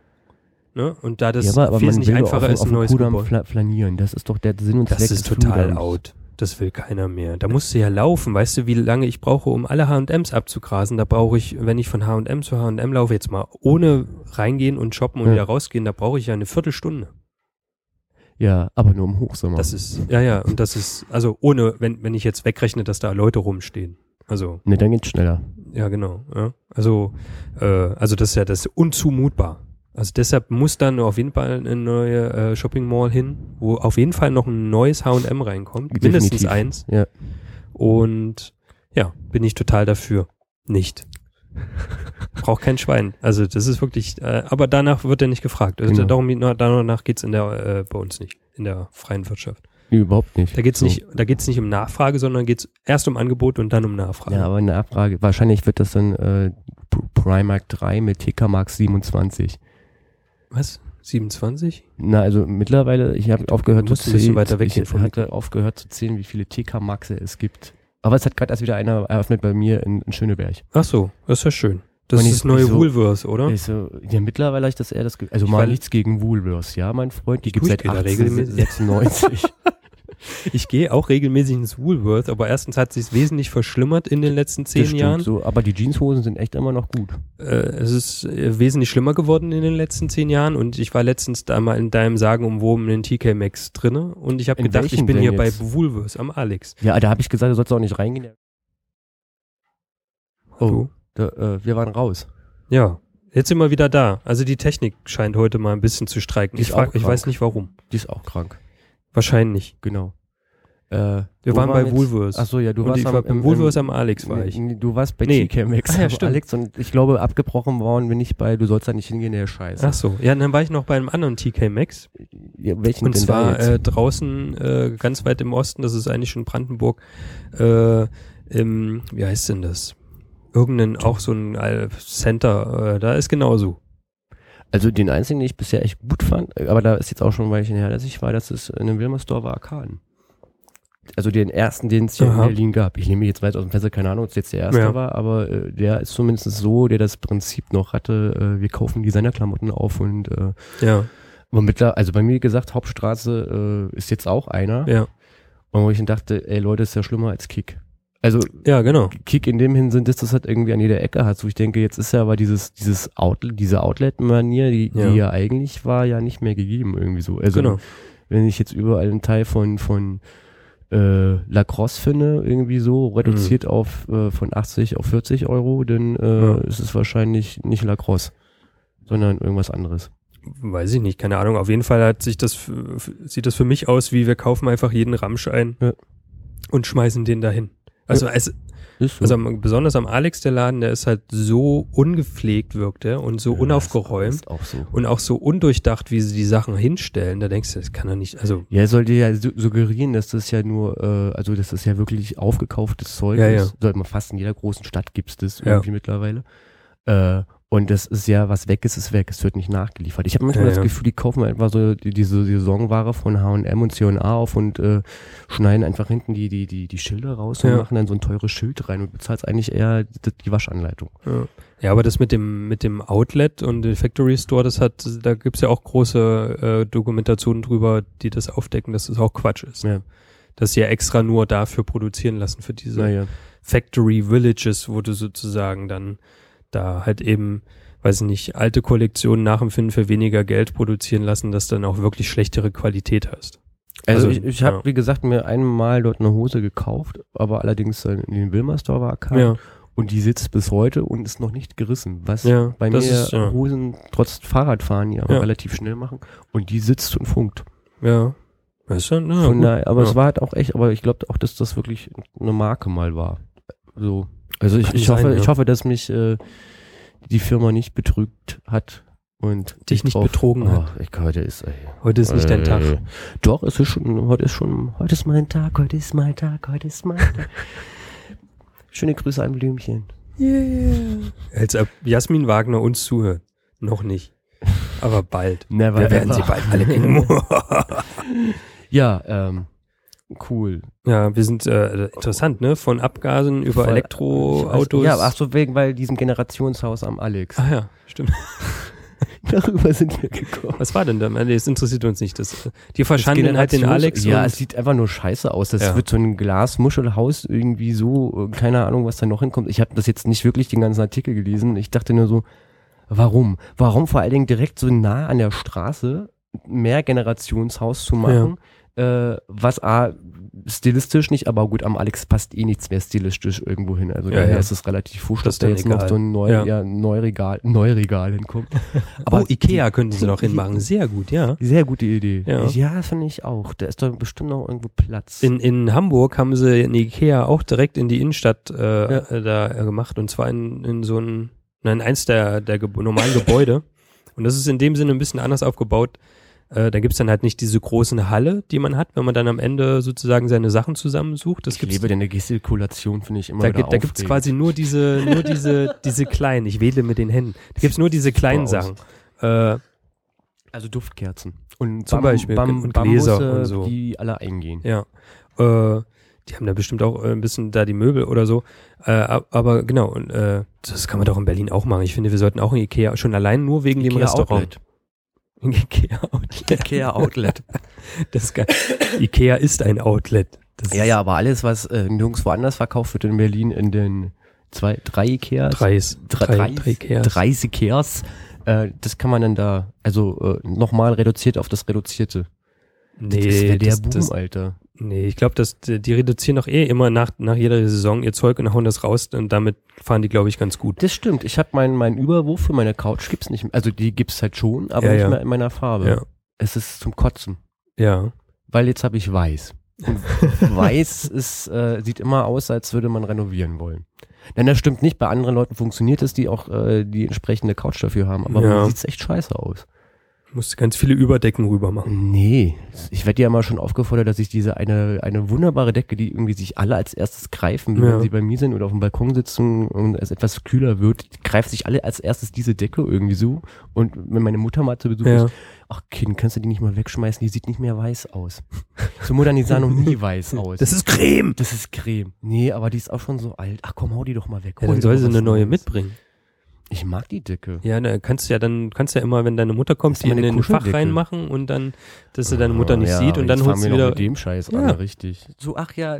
Ne? Und da das ja, aber, aber wesentlich einfacher auf, ist, auf ein dem neues Kudamm Gebäude. fla flanieren. Das ist doch der Sinn und Das Zweck ist des total Kudamms. out. Das will keiner mehr. Da musst du ja laufen. Weißt du, wie lange ich brauche, um alle H&Ms abzugrasen? Da brauche ich, wenn ich von H&M zu H&M laufe, jetzt mal ohne reingehen und shoppen und Ja. wieder rausgehen, da brauche ich ja eine Viertelstunde. Ja, aber nur im Hochsommer. Das ist, ja, ja, und das ist, also ohne, wenn, wenn ich jetzt wegrechne, dass da Leute rumstehen. Also, ne, dann geht's schneller. ja, genau. Ja. Also, äh, also das ist ja das ist unzumutbar. Also deshalb muss dann auf jeden Fall eine neue äh, Shopping Mall hin, wo auf jeden Fall noch ein neues H&M reinkommt, mindestens Definitiv. eins. Ja. Und ja, bin ich total dafür. Nicht. Braucht kein Schwein. Also das ist wirklich, äh, aber danach wird er nicht gefragt. Also Genau. darum, danach geht's in der, äh, bei uns nicht, in der freien Wirtschaft. Überhaupt nicht. Da geht's So. nicht, da geht's nicht um Nachfrage, sondern geht's erst um Angebot und dann um Nachfrage. Ja, aber eine Abfrage. Wahrscheinlich wird das dann äh, Primark 3 mit TK Max 27. Was? 27? Na, also mittlerweile, ich habe aufgehört zu zählen. ich hatte aufgehört zu zählen, wie viele TK Maxe es gibt. Aber es hat gerade erst wieder einer eröffnet bei mir in, in Schöneberg. Ach so, das ist ja schön. Das ist das neue so- Woolworths, oder? Ich so, ja, mittlerweile habe ich das eher das, Ge- also Ich mal nichts gegen Woolworths, ja, mein Freund, die gibt seit da regelmäßig. 1896. Ich gehe auch regelmäßig ins Woolworth, aber erstens hat sich wesentlich verschlimmert in den letzten zehn Das stimmt Jahren. So, aber die Jeanshosen sind echt immer noch gut. Äh, es ist äh, wesentlich schlimmer geworden in den letzten zehn Jahren und ich war letztens da mal in deinem sagenumwobenen TK Maxx drinne und ich habe gedacht, ich bin hier jetzt? bei Woolworths am Alex. Ja, da habe ich gesagt, du sollst auch nicht reingehen. Oh, da, äh, wir waren raus. Ja, jetzt sind wir wieder da. Also die Technik scheint heute mal ein bisschen zu streiken. Ich, frag, ich weiß nicht warum. Die ist auch krank. Wahrscheinlich. Genau. Äh, Wir wo waren bei? Woolworths. Ach so, ja, du und warst am, war im- Woolworths am Alex war ich. Du warst bei Nee. TK Maxx Ah, ja, stimmt. Alex und ich glaube, abgebrochen worden bin ich bei, du sollst da nicht hingehen, der Scheiße. Ach so, ja, dann war ich noch bei einem anderen TK Maxx. Ja, welchen Und zwar äh, draußen äh, ganz weit im Osten, das ist eigentlich schon Brandenburg, äh, im, wie heißt denn das? Irgendein, auch so ein äh, Center, äh, da ist genauso. Also den einzigen, den ich bisher echt gut fand, aber da ist jetzt auch schon ein Weilchen her, dass ich war, das ist in dem Wilmersdorfer Arkaden. Also den ersten, den es hier in Aha. Berlin gab. Ich nehme jetzt weit aus dem Fenster, keine Ahnung, ob es jetzt der erste Ja. war, aber äh, der ist zumindest so, der das Prinzip noch hatte, äh, wir kaufen Designerklamotten auf und äh, Ja, aber mittler, also bei mir gesagt, Hauptstraße äh, ist jetzt auch einer. ja. Und wo ich dann dachte, ey Leute, ist ja schlimmer als Kick. Also Ja, genau. Kick in dem Hinsinn, dass das halt irgendwie an jeder Ecke hat. So ich denke, jetzt ist ja aber dieses, dieses Outlet, diese Outlet-Manier, die, Ja. die ja eigentlich war, ja nicht mehr gegeben irgendwie so. Also Genau. wenn ich jetzt überall einen Teil von, von äh, Lacrosse finde, irgendwie so, reduziert auf äh, von 80 auf 40 Euro, dann äh, Ja. ist es wahrscheinlich nicht Lacrosse, sondern irgendwas anderes. Weiß ich nicht, keine Ahnung. Auf jeden Fall hat sich das, sieht das für mich aus, wie wir kaufen einfach jeden Ramsch ein Ja. und schmeißen den dahin. Also, es, so. also besonders am Alex, der Laden, der ist halt so ungepflegt, wirkt er, und so Ja, unaufgeräumt. Auch so. und auch so undurchdacht, wie sie die Sachen hinstellen, da denkst du, das kann doch nicht, also, Ja, er sollte ja su- suggerieren, dass das ja nur, äh, also dass das ja wirklich aufgekauftes Zeug Ja, ist. ja. Sollte man fast in jeder großen Stadt gibt's das irgendwie mittlerweile. Äh, und das ist ja, was weg ist, ist weg. Es wird nicht nachgeliefert. Ich habe manchmal Ja, das ja. Gefühl, die kaufen einfach so die, diese Saisonware von H&M und C&A auf und äh, schneiden einfach hinten die, die, die, die Schilder raus und Ja. machen dann so ein teures Schild rein und bezahlst eigentlich eher die, die Waschanleitung. Ja. ja, aber das mit dem, mit dem Outlet und dem Factory Store, das hat, da gibt's ja auch große äh, Dokumentationen drüber, die das aufdecken, dass das auch Quatsch ist. Ja. Dass sie ja extra nur dafür produzieren lassen, für diese Naja. Factory Villages, wo du sozusagen dann da halt eben, weiß ich nicht, alte Kollektionen nachempfinden für weniger Geld produzieren lassen, dass dann auch wirklich schlechtere Qualität hast. Also, Also, ich, ich habe, ja. wie gesagt, mir einmal dort eine Hose gekauft, aber allerdings in den Wilmer Store war kam. Ja, Und die sitzt bis heute und ist noch nicht gerissen. Was Ja, bei mir ist, ja. Hosen trotz Fahrradfahren ja, Ja. relativ schnell machen. Und die sitzt und funkt. ja. Weißt du? Ja, Von daher, aber es war halt auch echt, aber ich glaube auch, dass das wirklich eine Marke mal war. So. Also ich, ich sein, hoffe, ja. ich hoffe, dass mich äh, die Firma nicht betrügt hat und Dich ich nicht betrogen hat. Oh, ich, heute ist ey, Heute ist nicht dein äh, Tag. Doch, es ist schon, heute ist schon, heute ist mein Tag, heute ist mein Tag, heute ist mein Tag. Schöne Grüße an Blümchen. Als ob Jasmin Wagner uns zuhört. Noch nicht. Aber bald. Never Wir werden ever. sie bald alle kennen. Ja, ähm, cool. ja, wir sind äh, interessant, ne? Von Abgasen über Elektroautos. Ja, ach so, wegen, weil diesem Generationshaus am Alex. Ah ja, stimmt. Darüber sind wir gekommen. Was war denn da? Nee, Das interessiert uns nicht. Das, die verschanden halt den Alex. Ja, es sieht einfach nur scheiße aus. Das Ja. wird so ein Glasmuschelhaus irgendwie so, äh, keine Ahnung, was da noch hinkommt. Ich habe das jetzt nicht wirklich den ganzen Artikel gelesen. Ich dachte nur so, warum? Warum vor allen Dingen direkt so nah an der Straße mehr Generationshaus zu machen? Äh, was A, stilistisch nicht, aber gut, am Alex passt eh nichts mehr stilistisch irgendwo hin. Also Ja, daher ja. ist es relativ Das dass da jetzt noch egal. so ein neu, Ja. ja. Neuregal, Neuregal hinkommt. oh, Ikea könnten sie noch hinmachen. Sehr gut, ja. Sehr gute Idee. Ja. ja finde ich auch. Da ist doch bestimmt noch irgendwo Platz. In, in Hamburg haben sie eine Ikea auch direkt in die Innenstadt äh, Ja. äh, da äh, gemacht und zwar in, in so ein, nein, eins der, der normalen Gebäude. Und das ist in dem Sinne ein bisschen anders aufgebaut. Äh, da gibt's dann halt nicht diese großen Halle, die man hat, wenn man dann am Ende sozusagen seine Sachen zusammensucht. Das ich liebe deine Gestikulation, finde ich immer da, gibt, da gibt's aufregend. quasi nur diese, nur diese, diese kleinen, ich wähle mit den Händen. Da gibt's nur diese kleinen Sachen. Äh, Also Duftkerzen. Und Zum Beispiel, und Gläser Bambusse, und so. die alle eingehen. Ja. Äh, die haben da bestimmt auch äh, ein bisschen da die Möbel oder so. Äh, ab- aber genau, und, äh, das kann man doch in Berlin auch machen. Ich finde, wir sollten auch in Ikea, schon allein nur wegen dem Ikea Restaurant. Outlet. Ikea Outlet. Ikea Outlet. Das. Ikea ist ein Outlet. Das ja, ja, aber alles, was äh, nirgendwo anders verkauft wird in Berlin, in den zwei, drei Ikeas, Drei, drei, drei, drei, drei Ikeas. drei Ikeas, äh, das kann man dann da, also äh, nochmal reduziert auf das Reduzierte. Nee, das wäre der das, Boom, das, Alter. Nee, ich glaube, dass die die reduzieren doch eh immer nach, nach jeder Saison ihr Zeug und hauen das raus und damit fahren die, glaube ich, ganz gut. Das stimmt. Ich habe meinen mein Überwurf für meine Couch gibt's nicht mehr. Also die gibt's halt schon, aber Ja, nicht ja. mehr in meiner Farbe. Ja. Es ist zum Kotzen. Ja. Weil jetzt habe ich weiß. Und weiß ist, äh, sieht immer aus, als würde man renovieren wollen. Denn das stimmt nicht. Bei anderen Leuten funktioniert es, die auch äh, die entsprechende Couch dafür haben. Aber Ja. mir sieht's echt scheiße aus. Musst ganz viele Überdecken rüber machen. Nee, ich werde ja mal schon aufgefordert, dass ich diese eine, eine wunderbare Decke, die irgendwie sich alle als erstes greifen, Ja. wenn sie bei mir sind oder auf dem Balkon sitzen und es etwas kühler wird, greift sich alle als erstes diese Decke irgendwie so. Und wenn meine Mutter mal zu Besuch Ja. ist, ach Kind, kannst du die nicht mal wegschmeißen? Die sieht nicht mehr weiß aus. So Mutter, die sah noch nie weiß aus. Das ist Creme. das ist Creme. Nee, aber die ist auch schon so alt. Ach komm, hau die doch mal weg. Ja, dann soll sie eine neue mitbringen. Ich mag die Decke. Ja, da kannst du ja dann, kannst ja immer, wenn deine Mutter kommt, die in den Fach reinmachen und dann, dass sie deine Mutter nicht ja, sieht und dann holst du wieder. mit dem Scheiß Ja. an, richtig. So, ach ja,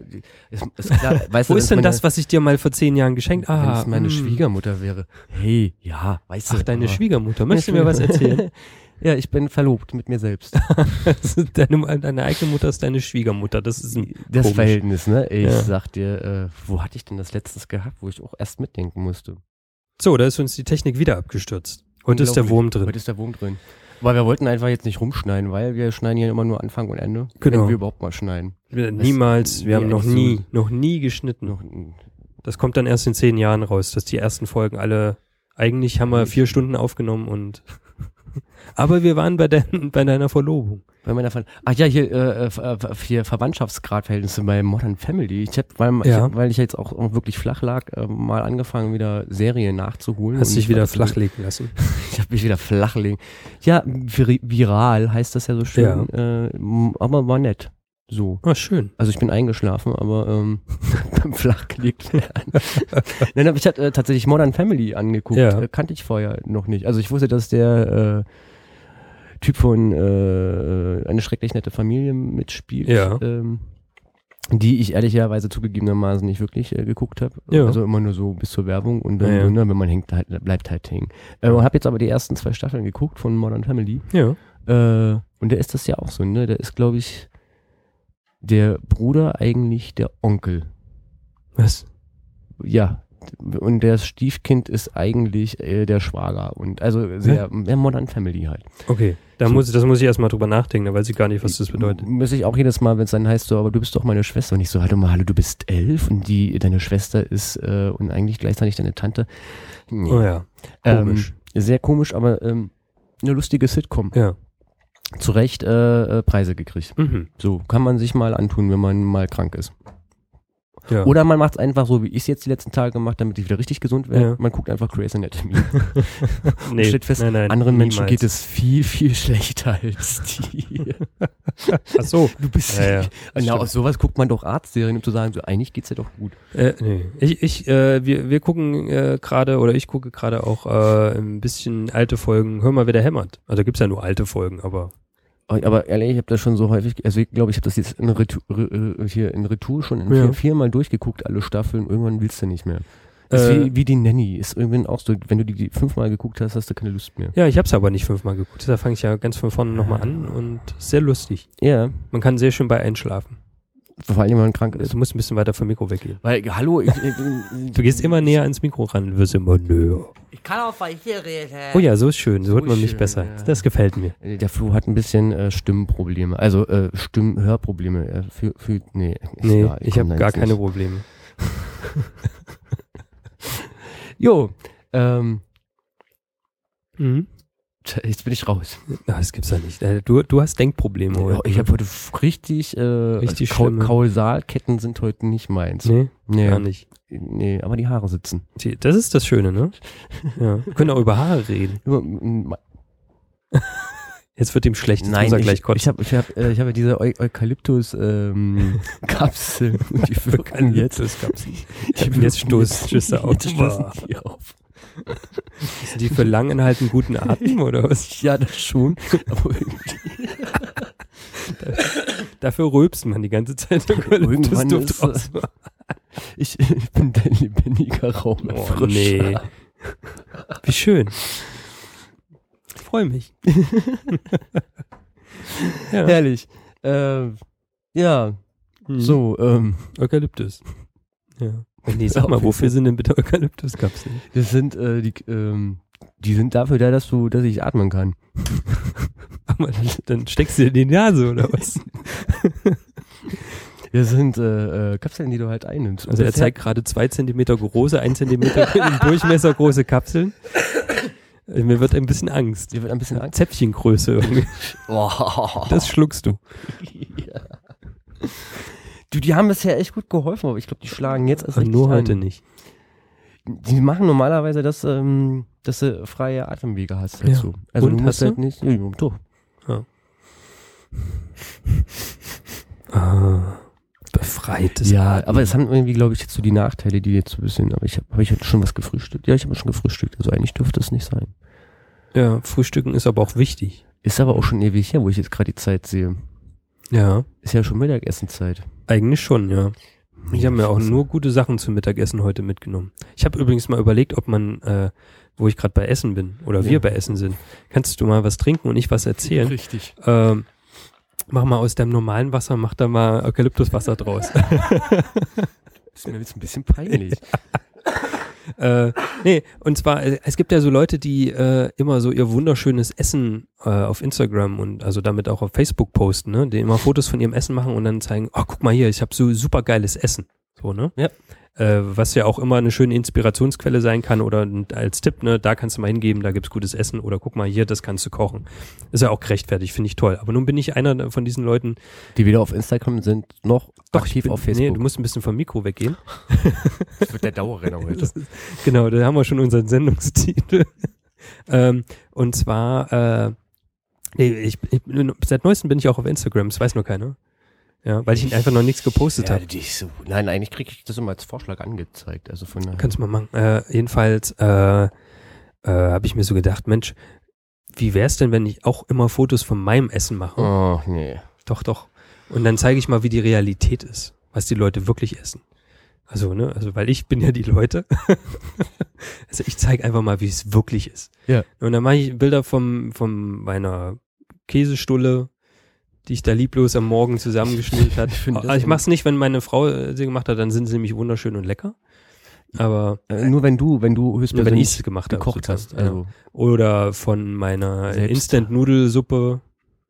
ist, ist klar. Weißt Wo du, ist denn meine- das, was ich dir mal vor zehn Jahren geschenkt habe? Wenn Ah, es meine mm. Schwiegermutter wäre. Hey, ja, weißt du. Ach, deine aber- Schwiegermutter. Möchtest du mir was erzählen? ja, ich bin verlobt mit mir selbst. Das ist deine, deine eigene Mutter ist deine Schwiegermutter. Das ist ein, Das komisch. Verhältnis, ne? Ich Ja. sag dir, äh, wo hatte ich denn das letztens gehabt, wo ich auch erst mitdenken musste? So, da ist uns die Technik wieder abgestürzt. Heute ist der. Wurm drin. Heute ist der Wurm drin. Weil wir wollten einfach jetzt nicht rumschneiden, weil wir schneiden hier immer nur Anfang und Ende. Genau. Wenn wir überhaupt mal schneiden. Wir- Niemals, wir haben noch nie, noch nie geschnitten. Noch, Das kommt dann erst in zehn Jahren raus, dass die ersten Folgen alle, eigentlich haben wir vier Stunden aufgenommen und Aber wir waren bei, dein, bei deiner Verlobung. Bei meiner Ver Ach ja, hier, äh, äh, hier Verwandtschaftsgradverhältnisse bei Modern Family. Ich hab, weil, Ja. ich, weil ich jetzt auch wirklich flach lag, äh, mal angefangen, wieder Serien nachzuholen. Hast dich ich wieder flachlegen lassen. Ich habe mich wieder flachlegen. Ja, vir viral heißt das ja so schön. Äh, m- aber war nett. So. Ah, schön. Also ich bin eingeschlafen, aber ähm, beim flachgelegt werden. Nein, aber ich hatte äh, tatsächlich Modern Family angeguckt. Ja. Äh, kannte ich vorher noch nicht. Also ich wusste, dass der äh, Typ von äh, eine schrecklich nette Familie mitspielt. Ja. Ähm, die ich ehrlicherweise zugegebenermaßen nicht wirklich äh, geguckt habe. Ja. Also immer nur so bis zur Werbung und dann, Ja, ne, wenn man hängt, halt, bleibt halt hängen. Äh, und habe jetzt aber die ersten zwei Staffeln geguckt von Modern Family. Ja. Äh, und der ist das ja auch so, ne? Der ist, glaube ich, der Bruder eigentlich der Onkel. Was? Ja. Und das Stiefkind ist eigentlich äh, der Schwager. Und also sehr, sehr Modern Family halt. Okay. Da So. muss, das muss ich erstmal drüber nachdenken, da weiß ich gar nicht, was das bedeutet. Muss ich auch jedes Mal, wenn es dann heißt, so, aber du bist doch meine Schwester. Und ich so, halt mal, hallo, du bist elf und die, deine Schwester ist äh, und eigentlich gleichzeitig deine Tante. Nee. Oh ja. Komisch. Ähm, sehr komisch, aber ähm, eine lustige Sitcom. Ja. Zu Recht äh, äh, Preise gekriegt. Mhm. So, kann man sich mal antun, wenn man mal krank ist. Ja. Oder man macht es einfach so, wie ich es jetzt die letzten Tage gemacht, damit ich wieder richtig gesund werde. Ja. Man guckt einfach Grey's Anatomy. nee, stellt fest, nein, nein, Anderen Menschen niemals. geht es viel, viel schlechter als dir. Ach so. Du bist Ja, ja, Na, aus sowas guckt man doch Arztserien, um zu sagen, so eigentlich geht's dir doch gut. Äh, nee. Ich, ich, äh, wir, wir gucken äh, gerade, oder ich gucke gerade auch äh, ein bisschen alte Folgen. Hör mal, wer der hämmert. Also gibt's ja nur alte Folgen, aber Aber ehrlich, ich habe das schon so häufig, also ich glaube, ich habe das jetzt in Retour, äh, hier in Retour schon in Ja. vier, viermal durchgeguckt, alle Staffeln. Irgendwann willst du nicht mehr. Ist Äh, wie, wie die Nanny. Ist irgendwann auch so, wenn du die, die fünfmal geguckt hast, hast du keine Lust mehr. ja, ich habe es aber nicht fünfmal geguckt. Da fange ich ja ganz von vorne nochmal an und sehr lustig. Ja, Man kann sehr schön bei einschlafen. Vor allem, wenn man krank ist. Du musst ein bisschen weiter vom Mikro weggehen. Weil, hallo, ich, ich, Du gehst immer näher ans Mikro ran, du wirst immer näher. Ich kann auch bei hier reden. Oh ja, so ist schön, so, So hört man mich schön, besser. ja. Das gefällt mir. Äh, Der Flo hat ein bisschen äh, Stimmprobleme, also äh, Stimmhörprobleme. Er fühlt, fühlt, nee, ist Nee, egal, ich habe gar keine nicht. Probleme. Jo, ähm, Mhm. Jetzt bin ich raus. Das gibt's ja nicht. Äh, Du, du hast Denkprobleme heute. ich ne? habe heute richtig, äh, Richtig Kau schlimme. Kausalketten sind heute nicht meins. Nee, nee, gar nicht. nee, aber die Haare sitzen. Das ist das Schöne, ne? Ja. Wir können auch über Haare reden. Über- Jetzt wird ihm schlecht, Nein, ich, gleich ich kotzen. habe ich hab, äh, ich hab ja diese Eu Eukalyptus ähm, Die wirken jetzt. Die Und jetzt er auf. Jetzt stoßen die auf. Sind die für langinhalten guten Atem oder was? Ja, das schon. Aber irgendwie, Dafür rülpst man die ganze Zeit Irgendwann ist, ich, ich bin dein lebendiger Raum. Oh, nee. Wie schön. Ich freue mich. ja. Herrlich. Ähm, ja, Mhm. so, ähm, Eukalyptus. Ja. Nee, sag mal, wofür sind denn bitte Eukalyptuskapseln? das sind äh, die, ähm, die sind dafür da, dass du, dass ich atmen kann. Aber dann, dann steckst du dir in die Nase oder was? Das sind äh, äh, Kapseln, die du halt einnimmst. Also er zeigt gerade zwei Zentimeter große, ein Zentimeter im Durchmesser große Kapseln. Äh, Mir wird ein bisschen Angst. Dir wird ein bisschen Angst. Zäpfchengröße irgendwie. Das schluckst du. Du, die haben bisher echt gut geholfen, aber ich glaube, die schlagen jetzt erst richtig nur heute nicht. Die machen normalerweise, dass, ähm, dass du freie Atemwege hast. Halt Ja. so. Also Und, du musst hast du? halt nicht. Ja, ja, doch. Ah, befreites Ja, Atmen. aber es haben irgendwie, glaube ich, jetzt so die Nachteile, die jetzt so ein bisschen, aber ich habe hab ich heute schon was gefrühstückt. Ja, ich habe schon gefrühstückt, also eigentlich dürfte es nicht sein. Ja, Frühstücken ist aber auch wichtig. Ist aber auch schon ewig her, wo ich jetzt gerade die Zeit sehe. Ja, Ist ja schon Mittagessenzeit. Eigentlich schon, ja. Ich habe mir auch nur gute Sachen zum Mittagessen heute mitgenommen. Ich habe übrigens mal überlegt, ob man, äh, wo ich gerade bei Essen bin oder wir Ja. bei Essen sind, kannst du mal was trinken und ich was erzählen? Richtig. Ähm, mach mal aus deinem normalen Wasser, mach da mal Eukalyptuswasser draus. Ist mir jetzt ein bisschen peinlich. Äh, nee, und zwar, äh, es gibt ja so Leute, die äh, immer so ihr wunderschönes Essen äh, auf Instagram und also damit auch auf Facebook posten, ne? Die immer Fotos von ihrem Essen machen und dann zeigen, oh, guck mal hier, ich habe so super geiles Essen. So, ne? Ja. Äh, was ja auch immer eine schöne Inspirationsquelle sein kann oder als Tipp, ne, da kannst du mal hingeben, da gibt's gutes Essen oder guck mal hier, das kannst du kochen. Ist ja auch gerechtfertigt, finde ich toll. Aber nun bin ich einer von diesen Leuten, Die weder auf Instagram sind, noch doch aktiv bin, auf Nee, Facebook. du musst ein bisschen vom Mikro weggehen. das wird der Dauerrenner heute. Ist, genau, da haben wir schon unseren Sendungstitel. ähm, und zwar, äh, nee, ich, ich, seit neuestem bin ich auch auf Instagram, das weiß nur keiner. Ja, weil ich einfach noch nichts gepostet habe. die so. Nein, eigentlich kriege ich das immer als Vorschlag angezeigt. Also von daher. Kannst du mal machen. Äh, jedenfalls äh, äh, habe ich mir so gedacht, Mensch, wie wär's denn, wenn ich auch immer Fotos von meinem Essen mache? Oh, nee. Doch, doch. Und dann zeige ich mal, wie die Realität ist, was die Leute wirklich essen. Also, ne, also weil ich bin ja die Leute. also ich zeige einfach mal, wie es wirklich ist. Ja. Und dann mache ich Bilder vom, von meiner Käsestulle, die ich da lieblos am Morgen zusammengeschnitten hat. Ich Also ich mache es nicht, wenn meine Frau äh, sie gemacht hat, dann sind sie nämlich wunderschön und lecker. Aber Äh, nur wenn du, wenn du wenn höchstpersönlich ich es gemacht habe. gekocht hast. sozusagen, ja. Also Oder von meiner. Instant-Nudelsuppe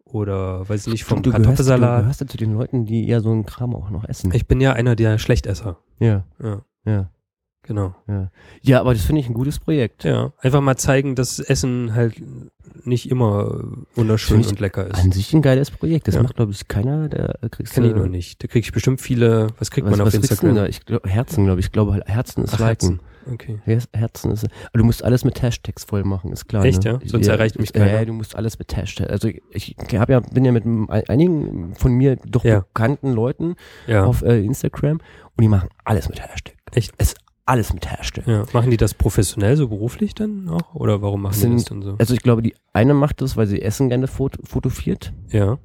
oder weiß ich nicht, vom du gehörst, du Kartoffelsalat. gehörst ja zu den Leuten, die eher so einen Kram auch noch essen. Ich bin ja einer der Schlechtesser. ja, Ja, ja, genau. ja. Ja, aber das finde ich ein gutes Projekt. Ja, einfach mal zeigen, dass Essen halt nicht immer wunderschön Finde ich und lecker ist. An sich ein geiles Projekt. Das Ja. macht, glaube ich, keiner. Der kriegst Kenn ich du- noch nicht. Da krieg ich bestimmt viele, was kriegt Was, man auf was kriegst du Instagram? da? Ich glaub, Herzen, glaube ich. Ich glaube, halt, Herzen ist Ach, liken. Herzen. Okay. Her- Herzen ist. Aber du musst alles mit Hashtags voll machen, ist klar. Echt, ne? ja? Sonst erreicht mich Ja, keiner. ja, du musst alles mit Hashtags. Also ich, ich hab ja, bin ja mit einigen von mir doch Ja. bekannten Leuten Ja, auf äh, Instagram und die machen alles mit Hashtag. Echt? Es alles mit Hashtag. ja. Machen die das professionell, so beruflich dann auch? Oder warum machen die das Sind- dann so? Also ich glaube, die eine macht das, weil sie Essen gerne foto fotografiert, Ja,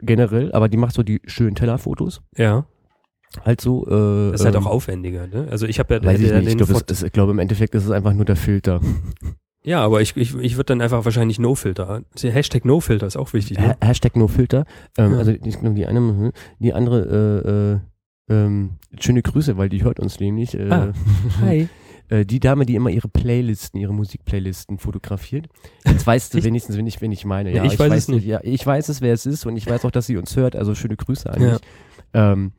generell, aber die macht so die schönen Tellerfotos. ja. Halt so. Äh, Das ist halt ähm, auch aufwendiger, ne? Also ich habe ja Weiß ich nicht. Ich den glaube, Foto- ich glaube, im Endeffekt ist es einfach nur der Filter. Ja, aber ich, ich, ich würde dann einfach wahrscheinlich No-Filter. Hashtag No-Filter ist auch wichtig, ne? Ha Hashtag no Filter. Ähm, Ja. Also nicht nur die eine, mhm. die andere, äh, äh, ähm, schöne Grüße, weil die hört uns nämlich. Äh, Ah, hi. äh, die Dame, die immer ihre Playlisten, ihre Musikplaylisten fotografiert. Jetzt weißt du Ich- wenigstens, wenn ich, wenn ich meine. Ja, Ja, ich weiß es nicht. Ja, ich weiß es, wer es ist und ich weiß auch, dass sie uns hört. Also schöne Grüße an Ja. dich. Ähm,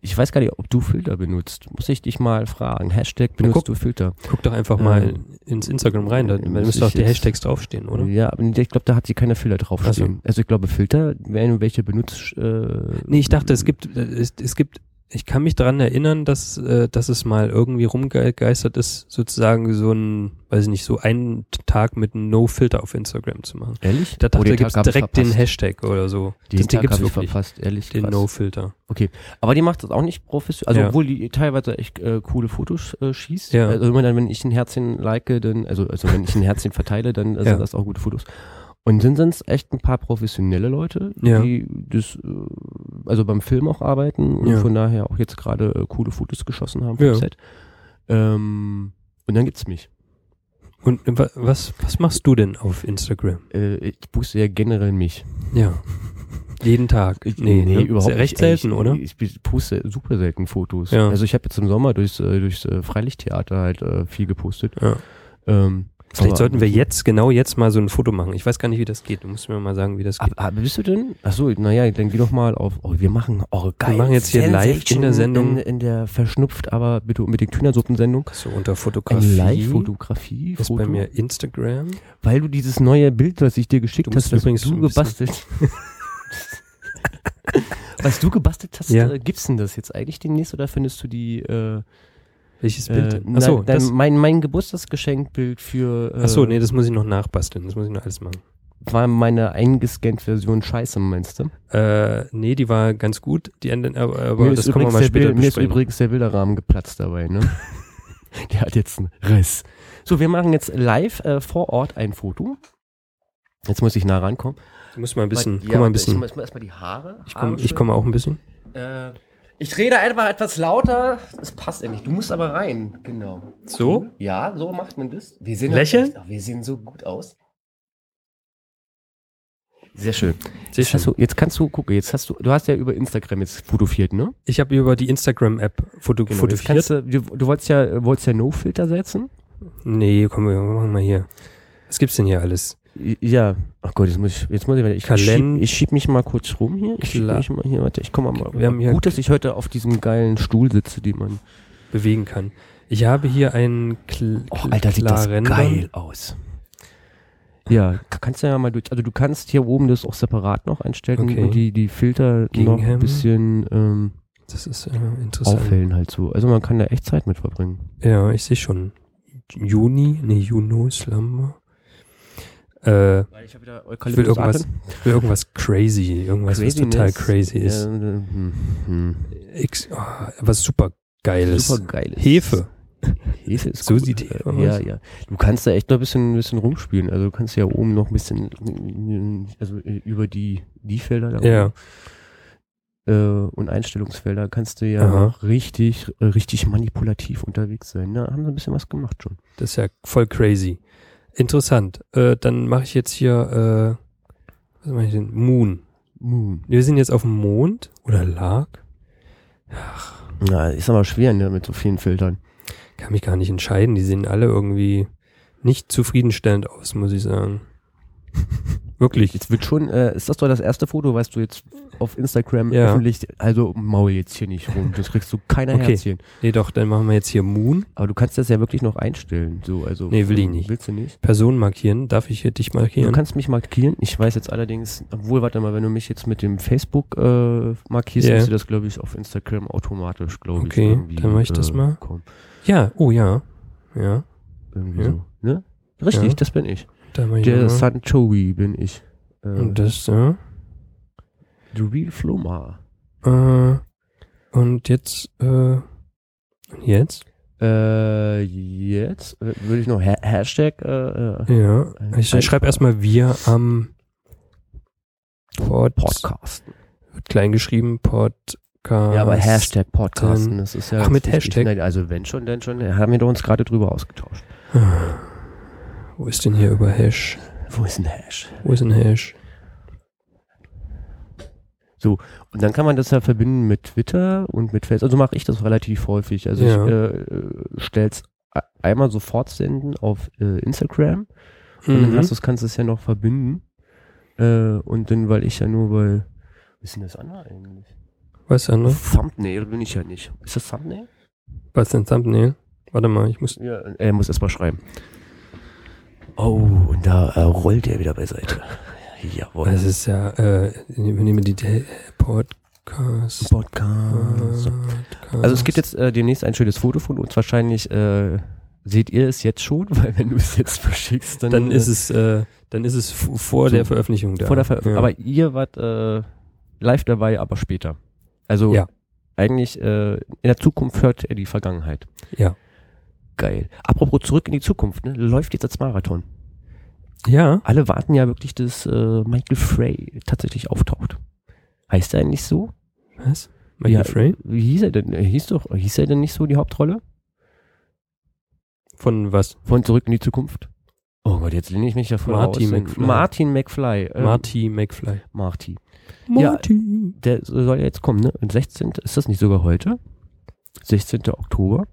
ich weiß gar nicht, ob du Filter benutzt. Muss ich dich mal fragen. Hashtag benutzt guck. du Filter? Guck doch einfach mal Ähm, ins Instagram rein, da, müsste auch ich die Hashtags draufstehen, oder? Ja, aber ich glaube, da hat sie keine Filter Ach so. draufstehen. Also ich glaube, Filter, wenn du welche benutzt. Äh, Nee, ich dachte, es gibt, es, es gibt, ich kann mich daran erinnern, dass, äh, dass es mal irgendwie rumgegeistert ist, sozusagen so ein, weiß ich nicht, so einen Tag mit einem No-Filter auf Instagram zu machen. Ehrlich? Da Oh, dachte, den da hab ich direkt den. Hashtag oder so. Den das, Tag gibt's habe ich wirklich. verpasst, ehrlich. Den. No-Filter. Aber die macht das auch nicht professionell, also Ja. obwohl die teilweise echt äh, coole Fotos äh, schießt. Ja. Also immer dann, wenn ich ein Herzchen like, dann, also, also wenn ich ein Herzchen verteile, dann äh, Ja. sind das auch gute Fotos. Und sind sonst echt ein paar professionelle Leute, Ja. die das, äh, also beim Film auch arbeiten und Ja. von daher auch jetzt gerade äh, coole Fotos geschossen haben vom Ja. Set. Ähm, und dann gibt's mich. Und wa- was, was machst du denn auf Instagram? Äh, ich poste ja generell mich. Ja. Jeden Tag. Ich, nee, ne? überhaupt ja recht nicht. Ey, selten, ich, oder? Ich, ich poste super selten Fotos. Ja. Also ich habe jetzt im Sommer durchs, äh, durchs äh, Freilichttheater halt äh, viel gepostet. Ja. Ähm, Vielleicht aber- sollten wir jetzt, genau jetzt mal so ein Foto machen. Ich weiß gar nicht, wie das geht. Du musst mir mal sagen, wie das Ab, geht. ab, bist du denn? Achso, naja, dann geh doch mal auf. Oh, wir machen, oh geil. machen jetzt hier live in der Sendung- In, in der verschnupft, aber bitte unbedingt Hühnersuppensendung. So unter Fotografie. Live-Fotografie. ist Foto, bei mir Instagram. Weil du dieses neue Bild, was ich dir geschickt Du hast, was übrigens du gebastelt Was du gebastelt hast, Ja. äh, gibt's denn das jetzt eigentlich demnächst oder findest du die äh, Welches Bild? Äh, Achso, dein, das, mein, mein Geburtstagsgeschenkbild für äh, achso, nee, das muss ich noch nachbasteln. Das muss ich noch alles machen. war meine eingescannt Version scheiße, meinst du? Äh, nee, die war ganz gut. Die aber, aber das können wir mal später Bild, mir ist übrigens der Bilderrahmen geplatzt dabei, ne? der hat jetzt einen Riss. So, wir machen jetzt live äh, vor Ort ein Foto. Jetzt muss ich nah rankommen. Du musst mal ein bisschen, Weil- komm mal ein Ich bisschen. muss erstmal die Haare. Ich komme ich komm auch ein bisschen. Äh, ich rede einfach etwas lauter. Das passt ja nicht. Du musst aber rein. Genau. So? Ja, so macht man das. Wir sehen Lächeln? Wir sehen so gut aus. Sehr schön. Sehr Jetzt, hast schön. du, jetzt kannst du gucken, jetzt hast du, du hast ja über Instagram jetzt fotografiert, ne? Ich habe über die Instagram-App foto Jetzt fotografiert. kannst du, du, du wolltest ja, wolltest ja No-Filter setzen? Nee, komm, wir machen mal hier. Was gibt's denn hier alles? Ja. Ach Gott, jetzt muss ich, jetzt muss ich, ich Kalend- schieb, ich schieb mich mal kurz rum hier. Ich schieb Klar. mich mal hier, warte, ich komme mal. Wir haben hier- Gut, dass ich heute auf diesem geilen Stuhl sitze, die man. bewegen kann. Ich habe hier einen Kl Oh, Alter, sieht das geil aus. Ja, ka- kannst du ja mal durch. Also du kannst hier oben das auch separat noch einstellen Okay. und die, die Filter noch Gingham. ein bisschen ähm, Das ist äh, interessant. aufhellen halt so. Also man kann da echt Zeit mit verbringen. Ja, ich sehe schon. Juni, nee, Juno, Slumber. Äh, Weil ich habe wieder ich will irgendwas, ich will irgendwas crazy, irgendwas, was total crazy ist. Ja, hm, hm. X, oh, was super geiles. Super geiles. Hefe. Hefe ist So cool. sieht Hefe äh, Ja, aus. ja. Du kannst da echt noch ein bisschen, ein bisschen rumspielen. Also du kannst ja oben noch ein bisschen, also über die, die Felder da Ja, äh, und Einstellungsfelder kannst du ja Aha. richtig, richtig manipulativ unterwegs sein. Da haben sie ein bisschen was gemacht schon. das ist ja voll crazy. Interessant. Äh, dann mache ich jetzt hier, äh, was mache ich denn? Moon. Moon. Wir sind jetzt auf dem Mond oder lag? Na, ist aber schwer ne, mit so vielen Filtern. Kann mich gar nicht entscheiden. Die sehen alle irgendwie nicht zufriedenstellend aus, muss ich sagen. Wirklich. Jetzt wird schon, äh, ist das doch das erste Foto, was du jetzt auf Instagram Ja. öffentlich, also maul jetzt hier nicht rum, das kriegst du keiner Okay. Herzchen. Nee, doch, dann machen wir jetzt hier Moon. Aber du kannst das ja wirklich noch einstellen. So, also, Nee, will ich nicht. Willst du nicht? Person markieren. Darf ich hier dich Du markieren? kannst mich markieren. Ich weiß jetzt allerdings, obwohl, warte mal, wenn du mich jetzt mit dem Facebook äh, markierst, Ja. müsste das, glaube ich, auf Instagram automatisch, glaube ich. Okay, dann mach ich das äh, mal. kommen. ja, oh ja. Ja, Irgendwie Ja. so. Ne? Richtig, Ja. das bin ich. Ich Der. Sanchowi bin ich. Äh, Und das, ja. The Real Floma. Äh, und jetzt, äh, und jetzt? Äh, jetzt äh, würde ich noch ha Hashtag. Äh, äh, Ja, ich Ein- schreibe erstmal wir am Pod, Podcasten. wird klein geschrieben, Podcast. Ja, aber Hashtag Podcasten, das ist ja. Ach, mit. Hashtag? Nein, also wenn schon, denn schon. Haben wir doch uns gerade drüber ausgetauscht. Wo ist denn hier über Hash? Wo ist ein Hash? Wo ist ein Hash? Und dann kann man das ja verbinden mit Twitter und mit Facebook. Also mache ich das relativ häufig. Also Ja. ich äh, stell's e- einmal sofort senden auf äh, Instagram und dann Mhm. hast du's, kannst du es ja noch verbinden. Äh, und dann, weil ich ja nur bei, was ist denn das andere eigentlich? Was anderes? Thumbnail bin ich ja nicht. Ist das Thumbnail? Was denn Thumbnail? Warte mal, ich muss. Ja, er muss erst mal schreiben. Oh, und da äh, rollt er wieder beiseite. Jawohl. Das ist ja, äh, wir nehmen die De- Podcast. Podcast. Also es gibt jetzt äh, demnächst ein schönes Foto von uns. Wahrscheinlich äh, seht ihr es jetzt schon, weil wenn du es jetzt verschickst, dann, Dann äh, ist es, äh, dann ist es vor So. der Veröffentlichung da. vor der Ver ja. Aber ihr wart äh, live dabei, aber später. Also Ja. eigentlich äh, in der Zukunft hört er die Vergangenheit. Ja. Geil. Apropos zurück in die Zukunft, ne? Läuft jetzt als Marathon. Ja, Alle warten ja wirklich, dass äh, Michael Frey tatsächlich auftaucht. Heißt er eigentlich so? was? Michael ja, Frey? Wie hieß er denn? Er hieß doch, hieß er denn nicht so die Hauptrolle? Von was? Von Zurück in die Zukunft? Oh Gott, jetzt lehne ich mich ja voll Marty aus. McFly. Martin McFly. äh, Marty McFly. Marty. Ja. Der soll ja jetzt kommen, ne? Und 16. Ist das nicht sogar heute? 16. Oktober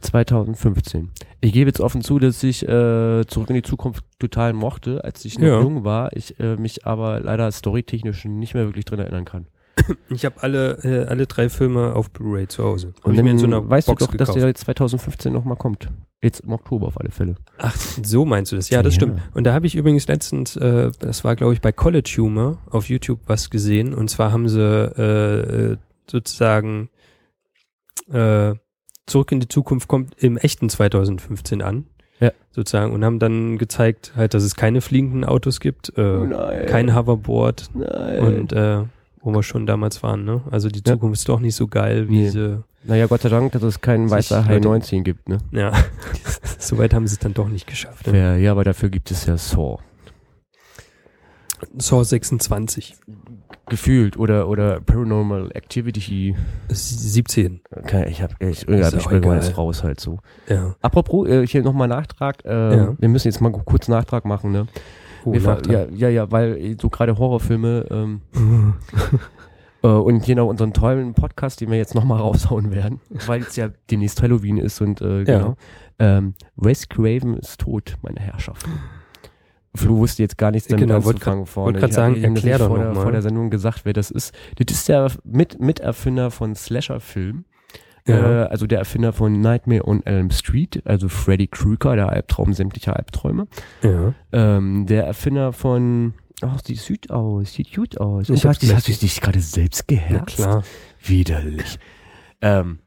2015. Ich gebe jetzt offen zu, dass ich äh, Zurück in die Zukunft total mochte, als ich noch Ja. jung war. Ich äh, mich aber leider storytechnisch nicht mehr wirklich drin erinnern kann. Ich habe alle, äh, alle drei Filme auf Blu-ray zu Hause. Und ich dann in so einer weißt Box du doch, dass gekauft. der jetzt 2015 nochmal kommt. Jetzt im Oktober auf alle Fälle. Ach, so meinst du das? Ja, das Ja. stimmt. Und da habe ich übrigens letztens, äh, das war glaube ich bei College Humor auf YouTube was gesehen. Und zwar haben sie äh, äh, sozusagen äh, Zurück in die Zukunft kommt im echten 2015 an. Ja. Sozusagen. Und haben dann gezeigt, halt, dass es keine fliegenden Autos gibt, äh, nein. kein Hoverboard Nein. und äh, wo wir schon damals waren, ne? Also die Ja. Zukunft ist doch nicht so geil, wie Nee. sie, naja, Gott sei Dank, dass es keinen weißer High Leute- 19 gibt, ne? ja, soweit haben sie es dann doch nicht geschafft. Ne? Ja, ja, aber dafür gibt es ja Saw. Saw 26, Gefühlt oder oder Paranormal Activity. 17, Okay, ich habe ich, ja, ich mal egal. das raus halt so. ja. Apropos, äh, hier nochmal Nachtrag. Äh, Ja. Wir müssen jetzt mal kurz Nachtrag machen, ne? Oh, Nachtrag. ja, ja, ja, weil äh, so gerade Horrorfilme ähm, äh, und hier noch unseren tollen Podcast, den wir jetzt nochmal raushauen werden, weil es ja demnächst Halloween ist und äh, genau. Ähm, Wes Craven ist tot, meine Herrschaft. Flo wusste jetzt gar nichts damit Genau, anzufangen vorne. wollte hab sagen, erklär doch vor, der, mal. vor der Sendung gesagt, wer das ist. Das ist der Mit Miterfinder von Slasher-Filmen. Ja. Äh, also der Erfinder von Nightmare on Elm Street, also Freddy Krueger, der Albtraum sämtlicher Albträume. Ja. Ähm, der Erfinder von Ach, sieht süd aus, sieht gut aus. Ich Und hab's hast, du- hast du gleich- dich gerade selbst Ja, geherzt? klar. Widerlich. ähm,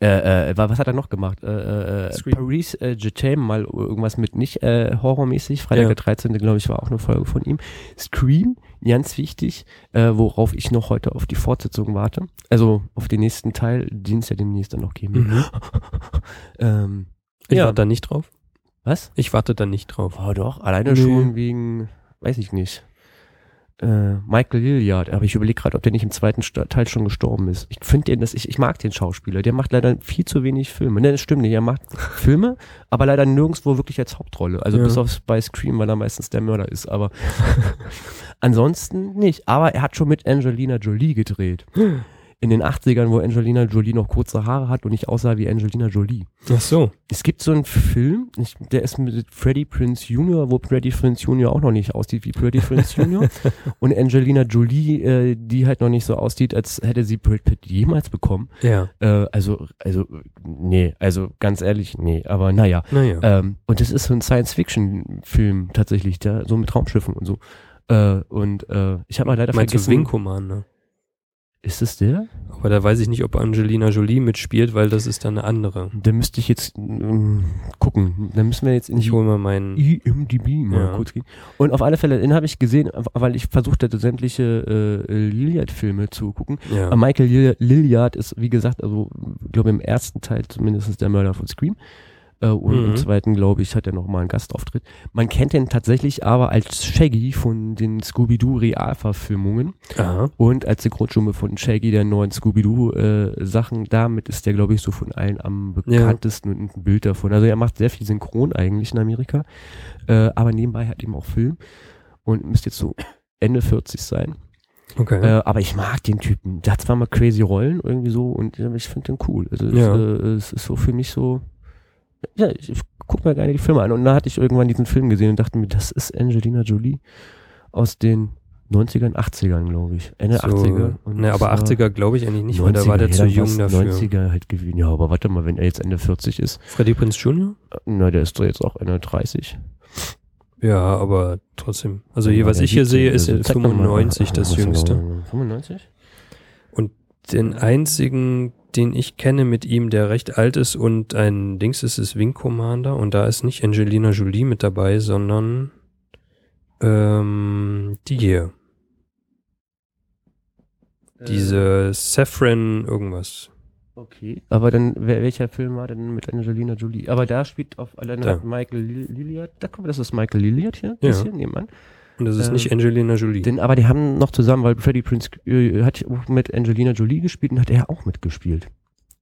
äh, äh, wa- was hat er noch gemacht? Äh, äh, äh. Paris äh, Jetem, mal irgendwas mit nicht äh, horrormäßig. Freitag Ja. der 13. glaube ich war auch eine Folge von ihm. Scream, ganz wichtig, worauf ich noch heute auf die Fortsetzung warte. Also auf den nächsten Teil, den es ja demnächst dann noch geben wird. Mhm. ähm, Ich Ja. warte da nicht drauf. was? Ich warte da nicht drauf. Oh doch, alleine Nee. schon wegen, weiß ich nicht. Äh, Michael Lilliard, aber ich überlege gerade, ob der nicht im zweiten Teil schon gestorben ist. Ich finde den, dass ich, ich mag den Schauspieler, der macht leider viel zu wenig Filme. Ne, das stimmt nicht, er macht Filme, aber leider nirgendwo wirklich als Hauptrolle. Also Ja. bis auf bei Scream, weil er meistens der Mörder ist, aber ansonsten nicht. Aber er hat schon mit Angelina Jolie gedreht. In den 80ern, wo Angelina Jolie noch kurze Haare hat und nicht aussah wie Angelina Jolie. Ach so. Es gibt so einen Film, ich, der ist mit Freddie Prince Jr., wo Freddie Prince Jr. auch noch nicht aussieht wie Freddie Prince Jr. und Angelina Jolie, äh, die halt noch nicht so aussieht, als hätte sie Brad Pitt jemals bekommen. Ja. Äh, also, also, nee, also ganz ehrlich, nee, aber naja. Naja. Ähm, und das ist so ein Science-Fiction-Film tatsächlich, der so mit Raumschiffen und so. Äh, und äh, ich habe mal leider Meinst du vergessen. Wing Commander? Ist es der? Aber da weiß ich nicht, ob Angelina Jolie mitspielt, weil das ist dann eine andere. Da müsste ich jetzt ähm, gucken. Da müssen wir jetzt in Ich hole mal meinen. IMDb mal Ja. kurz gehen. Und auf alle Fälle, den habe ich gesehen, weil ich versucht hatte, sämtliche äh, Lilliard-Filme zu gucken. Ja. Michael Lil- Lilliard ist, wie gesagt, also, ich glaube im ersten Teil zumindest der Mörder von Scream. Äh, und Mhm. im zweiten, glaube ich, hat er noch mal einen Gastauftritt. Man kennt den tatsächlich aber als Shaggy von den Scooby-Doo-Realverfilmungen und als Synchronstimme von Shaggy der neuen Scooby-Doo-Sachen. Damit ist der, glaube ich, so von allen am bekanntesten und ein Bild davon. Also er macht sehr viel Synchron eigentlich in Amerika, äh, aber nebenbei hat eben auch Film und müsste jetzt so Ende 40 sein. Okay. Äh, aber ich mag den Typen. Der hat zwar mal crazy Rollen irgendwie so und äh, ich finde den cool. Also Ja. es, äh, es ist so für mich so, ja, ich, ich guck mir gerne die Filme an. Und da hatte ich irgendwann diesen Film gesehen und dachte mir, das ist Angelina Jolie aus den 90ern, 80ern, glaube ich. Ende so, 80er. Und ne, aber das war 80er glaube ich eigentlich nicht, weil da war der ja, zu jung dafür. 90er halt gewesen. Ja, aber warte mal, wenn er jetzt Ende 40 ist, Freddie Prince Jr.? na, der ist doch jetzt auch Ende 30. Ja, aber trotzdem. Also hier, war was ich hier 17, sehe, ist zeig doch mal. 95 das jüngste. haben wir? 95? Den einzigen, den ich kenne mit ihm, der recht alt ist und ein Dings ist, ist Wing Commander und da ist nicht Angelina Jolie mit dabei, sondern ähm, die hier. Diese Saffron irgendwas. Okay. Aber dann, wer, welcher Film war denn mit Angelina Jolie? Aber da spielt auf alleine Michael Lil- Lilliard. Da mal, das ist Michael Lilliard hier. Ja. Das hier nebenan. Und das ist Ähm, nicht Angelina Jolie. Den, aber die haben noch zusammen, weil Freddie Prince äh, hat mit Angelina Jolie gespielt und hat er auch mitgespielt.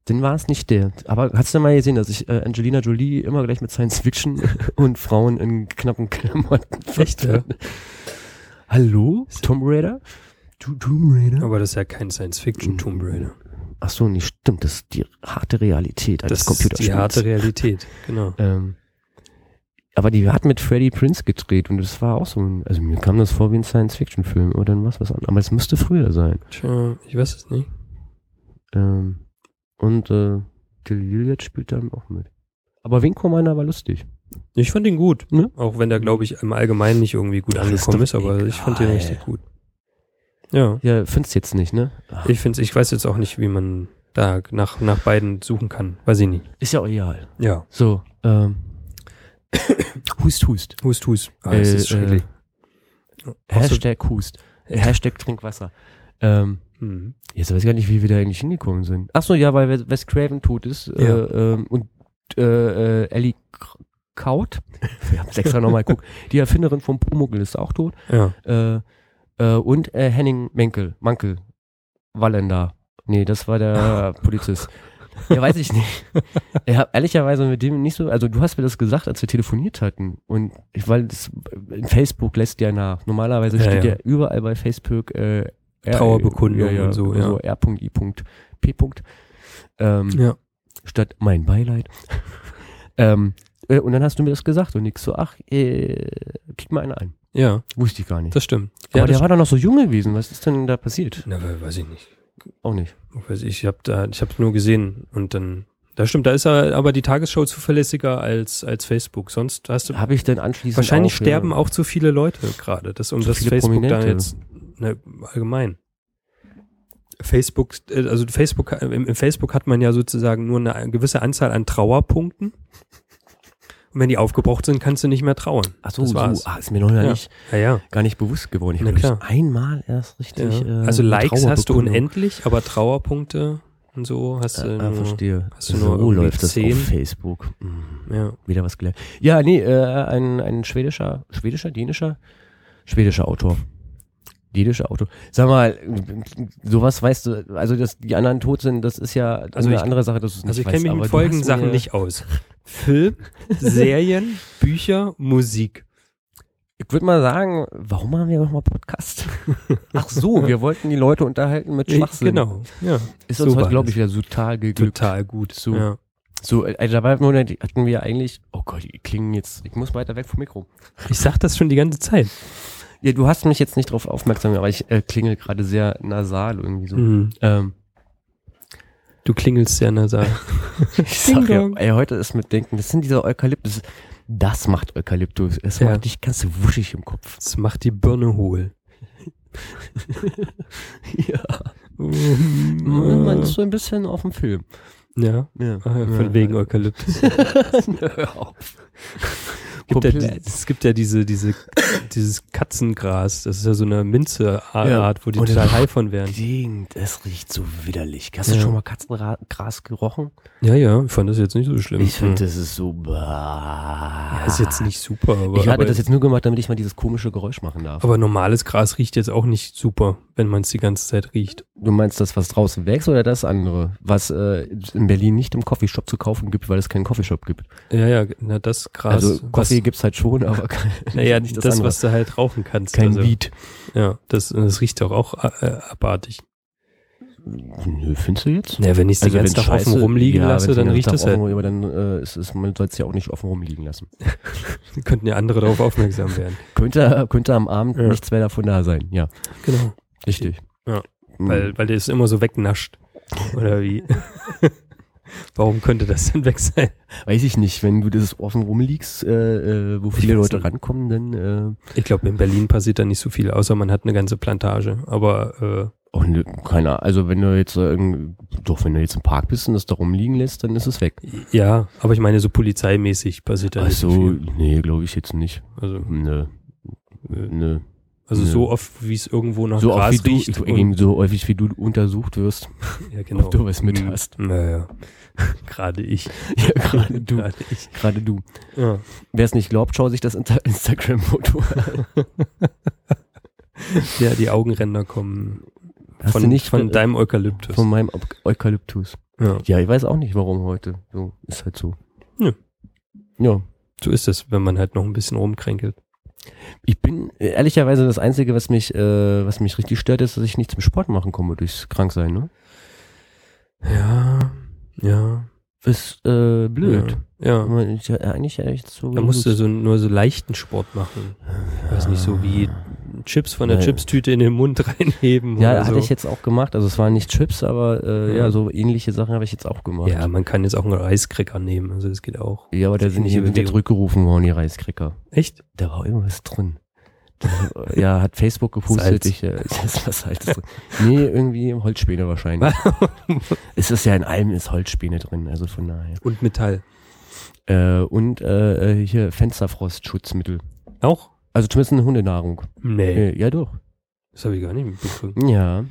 Dann war es nicht der. Aber hast du mal gesehen, dass ich äh, Angelina Jolie immer gleich mit Science Fiction und Frauen in knappen Klamotten Echt, ja? Hallo? Tomb Raider? Tu- Tomb Raider? aber das ist ja kein Science-Fiction Tomb Raider. Ach so, nicht stimmt. Das ist die harte Realität eines Das ist Computerspiels. die harte Realität, genau. Ähm, aber die hat mit Freddie Prince gedreht und das war auch so ein, also mir kam das vor wie ein Science-Fiction-Film oder dann was was anderes. Aber es müsste früher sein. Tja, ich weiß es nicht. Ähm, und äh, Till Lilliard spielt dann auch mit. Aber Wing Commander war lustig. Ich fand ihn gut, Ne? auch wenn der, glaube ich, im Allgemeinen nicht irgendwie gut Ach, ist angekommen doch ist, aber ich fand egal. richtig gut. Ja, Ja, findest jetzt nicht, ne? Ach, ich finde ich weiß jetzt auch nicht, wie man da nach, nach beiden suchen kann. Weiß ich nicht. ist ja auch egal. Ja. So, ähm, Hust, Hust. Hust, hust. Ah, Äh, ist schrecklich. Äh, Hashtag Hust. Äh, Hashtag Trinkwasser. Ähm, Mhm. Jetzt weiß ich gar nicht, wie wir da eigentlich hingekommen sind. Ach so, ja, weil Wes- Craven tot ist Ja. äh, ähm, und äh, äh, Ellie Kaut, wir haben es extra nochmal geguckt, die Erfinderin vom Pumuckl ist auch tot Ja. und äh, Henning Menkel, Mankel, Wallender. Nee, das war der Polizist. Ja, weiß ich nicht. Ich habe ehrlicherweise mit dem nicht so, also du hast mir das gesagt, als wir telefoniert hatten. Und ich, weil das, Facebook lässt ja nach. Normalerweise Ja, steht ja. ja. überall bei Facebook äh, R- Trauerbekundung und so, ja. So R.I.P. Ähm, Ja. Statt mein Beileid. ähm, äh, und dann hast du mir das gesagt und nix so, ach, äh, kick mal einer ein. Ja, Wusste ich gar nicht. das stimmt. Aber ja, der war doch noch so jung gewesen. Was ist denn da passiert? Na, we- weiß ich nicht. Auch nicht. weiß ich, ich habe da, ich habe nur gesehen und dann, da stimmt, da ist er aber die Tagesschau zuverlässiger als als Facebook. Sonst hast du Habe ich denn anschließend wahrscheinlich auch, sterben ja. auch zu viele Leute gerade, das um Zu das Facebook da Prominente. jetzt ne, allgemein. Facebook, äh, also Facebook, im Facebook hat man ja sozusagen nur eine gewisse Anzahl an Trauerpunkten. Und wenn die aufgebraucht sind, kannst du nicht mehr trauern. Ach so, das so ah, ist mir noch Ja. nicht, Ja, ja. gar nicht bewusst geworden. Ich Na habe klar. einmal erst richtig. Äh, also Likes hast du unendlich, aber Trauerpunkte und so hast du ah, nur, verstehe. hast du so nur läuft das zehn. auf Facebook. Hm. ja. Wieder was gelernt. Ja, nee, äh, ein, ein schwedischer, schwedischer, dänischer, schwedischer Autor. Dänischer Autor. Sag mal, sowas weißt du, also dass die anderen tot sind, das ist ja Also eine ich- andere Sache, dass du es nicht Also ich kenne mich mit folgenden Sachen nicht aus. Film, Serien, Bücher, Musik. Ich würde mal sagen, warum haben wir nochmal Podcast? Ach so, wir wollten die Leute unterhalten mit Schwachsinn. Genau, ja. Ist so uns war heute, glaube ich, wieder total geglückt. Total gut. So. Ja. So, also da war nur, die hatten wir eigentlich, oh Gott, die klingen jetzt, ich muss weiter weg vom Mikro. Ich sag das schon die ganze Zeit. Ja, du hast mich jetzt nicht drauf aufmerksam, gemacht, aber ich äh, klingel gerade sehr nasal irgendwie so. Mhm. Ähm, Du klingelst sehr nasal. ich sag ja, ey, heute ist mit Denken, das sind diese Eukalyptus, das macht Eukalyptus, es Ja. macht dich ganz wuschig im Kopf. Das macht die Birne hohl. ja. Man, man ist so ein bisschen auf dem Film. ja, Ja. äh, von wegen Eukalyptus. Hör auf. Gibt ja, es gibt ja diese, diese, dieses Katzengras. Das ist ja so eine Minze-Art, Ja. wo die Und total high von werden. Ding, es riecht so widerlich. Hast du Ja. schon mal Katzengras gerochen? Ja, ja, ich fand das jetzt nicht so schlimm. Ich finde, Hm. das ist so. Bah. ist jetzt nicht super, aber, ich hatte aber, das jetzt nur gemacht, damit ich mal dieses komische Geräusch machen darf. aber normales Gras riecht jetzt auch nicht super, wenn man es die ganze Zeit riecht. Du meinst das, was draußen wächst oder das andere? Was äh, in Berlin nicht im Coffeeshop zu kaufen gibt, weil es keinen Coffeeshop gibt. Ja, ja, na, das Gras. also Kaffee was, gibt's halt schon, aber kein, naja, nicht das, das, was du halt rauchen kannst. kein also, Weed. Ja, das, das riecht doch auch äh, abartig. Nö, findest du jetzt? Ja, wenn ich es den ganzen Tag offen rumliegen ja, lasse, dann riecht das halt. offen, Aber dann äh, ist es, man soll es ja auch nicht offen rumliegen lassen. Könnten ja andere darauf aufmerksam werden. Könnte, könnte am Abend Ja. nichts mehr davon da sein, ja. Genau. Richtig. Ja, Mhm. Weil, weil der ist immer so wegnascht. Oder wie? Warum könnte das denn weg sein? Weiß ich nicht, wenn du das offen rumliegst, äh, äh, wo viele Leute nicht. rankommen, dann äh, Ich glaube, in Berlin passiert da nicht so viel, außer man hat eine ganze Plantage. Aber oh, ne, keiner. Also wenn du jetzt äh, doch, wenn du jetzt im Park bist und das da rumliegen lässt, dann ist es weg. äh, ja, aber ich meine, so polizeimäßig passiert da Ach nicht so so, viel. nee, glaube ich jetzt nicht. Also, Nö, äh, nö. Also Nö. so oft, wie es irgendwo nach So oft Gras wie du, riecht. ich, und- so häufig wie du untersucht wirst. ja, genau. ob du was mit Hm, hast. Naja, gerade ich. Ja, gerade du. Gerade ich. Gerade du. Ja. Wer es nicht glaubt, schau sich das Insta Instagram-Foto an. ja, die Augenränder kommen Hast von, du nicht von deinem Eukalyptus. von meinem Eu- Eukalyptus? ja. Ja, ich weiß auch nicht, warum heute. So, ist halt so. Nö. Ja. So ist es, wenn man halt noch ein bisschen rumkränkelt. Ich bin äh, ehrlicherweise das Einzige, was mich, äh, was mich richtig stört, ist, dass ich nicht zum Sport machen komme durchs Kranksein, ne? Ja, ja. Ist äh, blöd. Ja. Aber Ich, ja, eigentlich echt so. Da musst du so nur so leichten Sport machen. Ich weiß nicht, so wie Chips von der Nee. Chipstüte in den Mund reinheben. Ja, hatte so. ich jetzt auch gemacht. Also es waren nicht Chips, aber äh, ja. Ja. so ähnliche Sachen habe ich jetzt auch gemacht. Ja, man kann jetzt auch einen Reiskräcker nehmen, also das geht auch. Ja, aber da sind ja Bewegung. zurückgerufen worden, die Reiskräcker. Echt? Da war irgendwas drin. Da, ja, hat Facebook gepostet. Salz. Ich, äh, ist was Salz drin. Nee, irgendwie Holzspäne wahrscheinlich. es ist ja in allem ist Holzspäne drin, also von daher. Und Metall. Äh, und äh, äh, hier Fensterfrostschutzmittel. Auch? Also zumindest eine Hundenahrung. Nee, Äh, ja, doch. das habe ich gar nicht mitbekommen. Ja.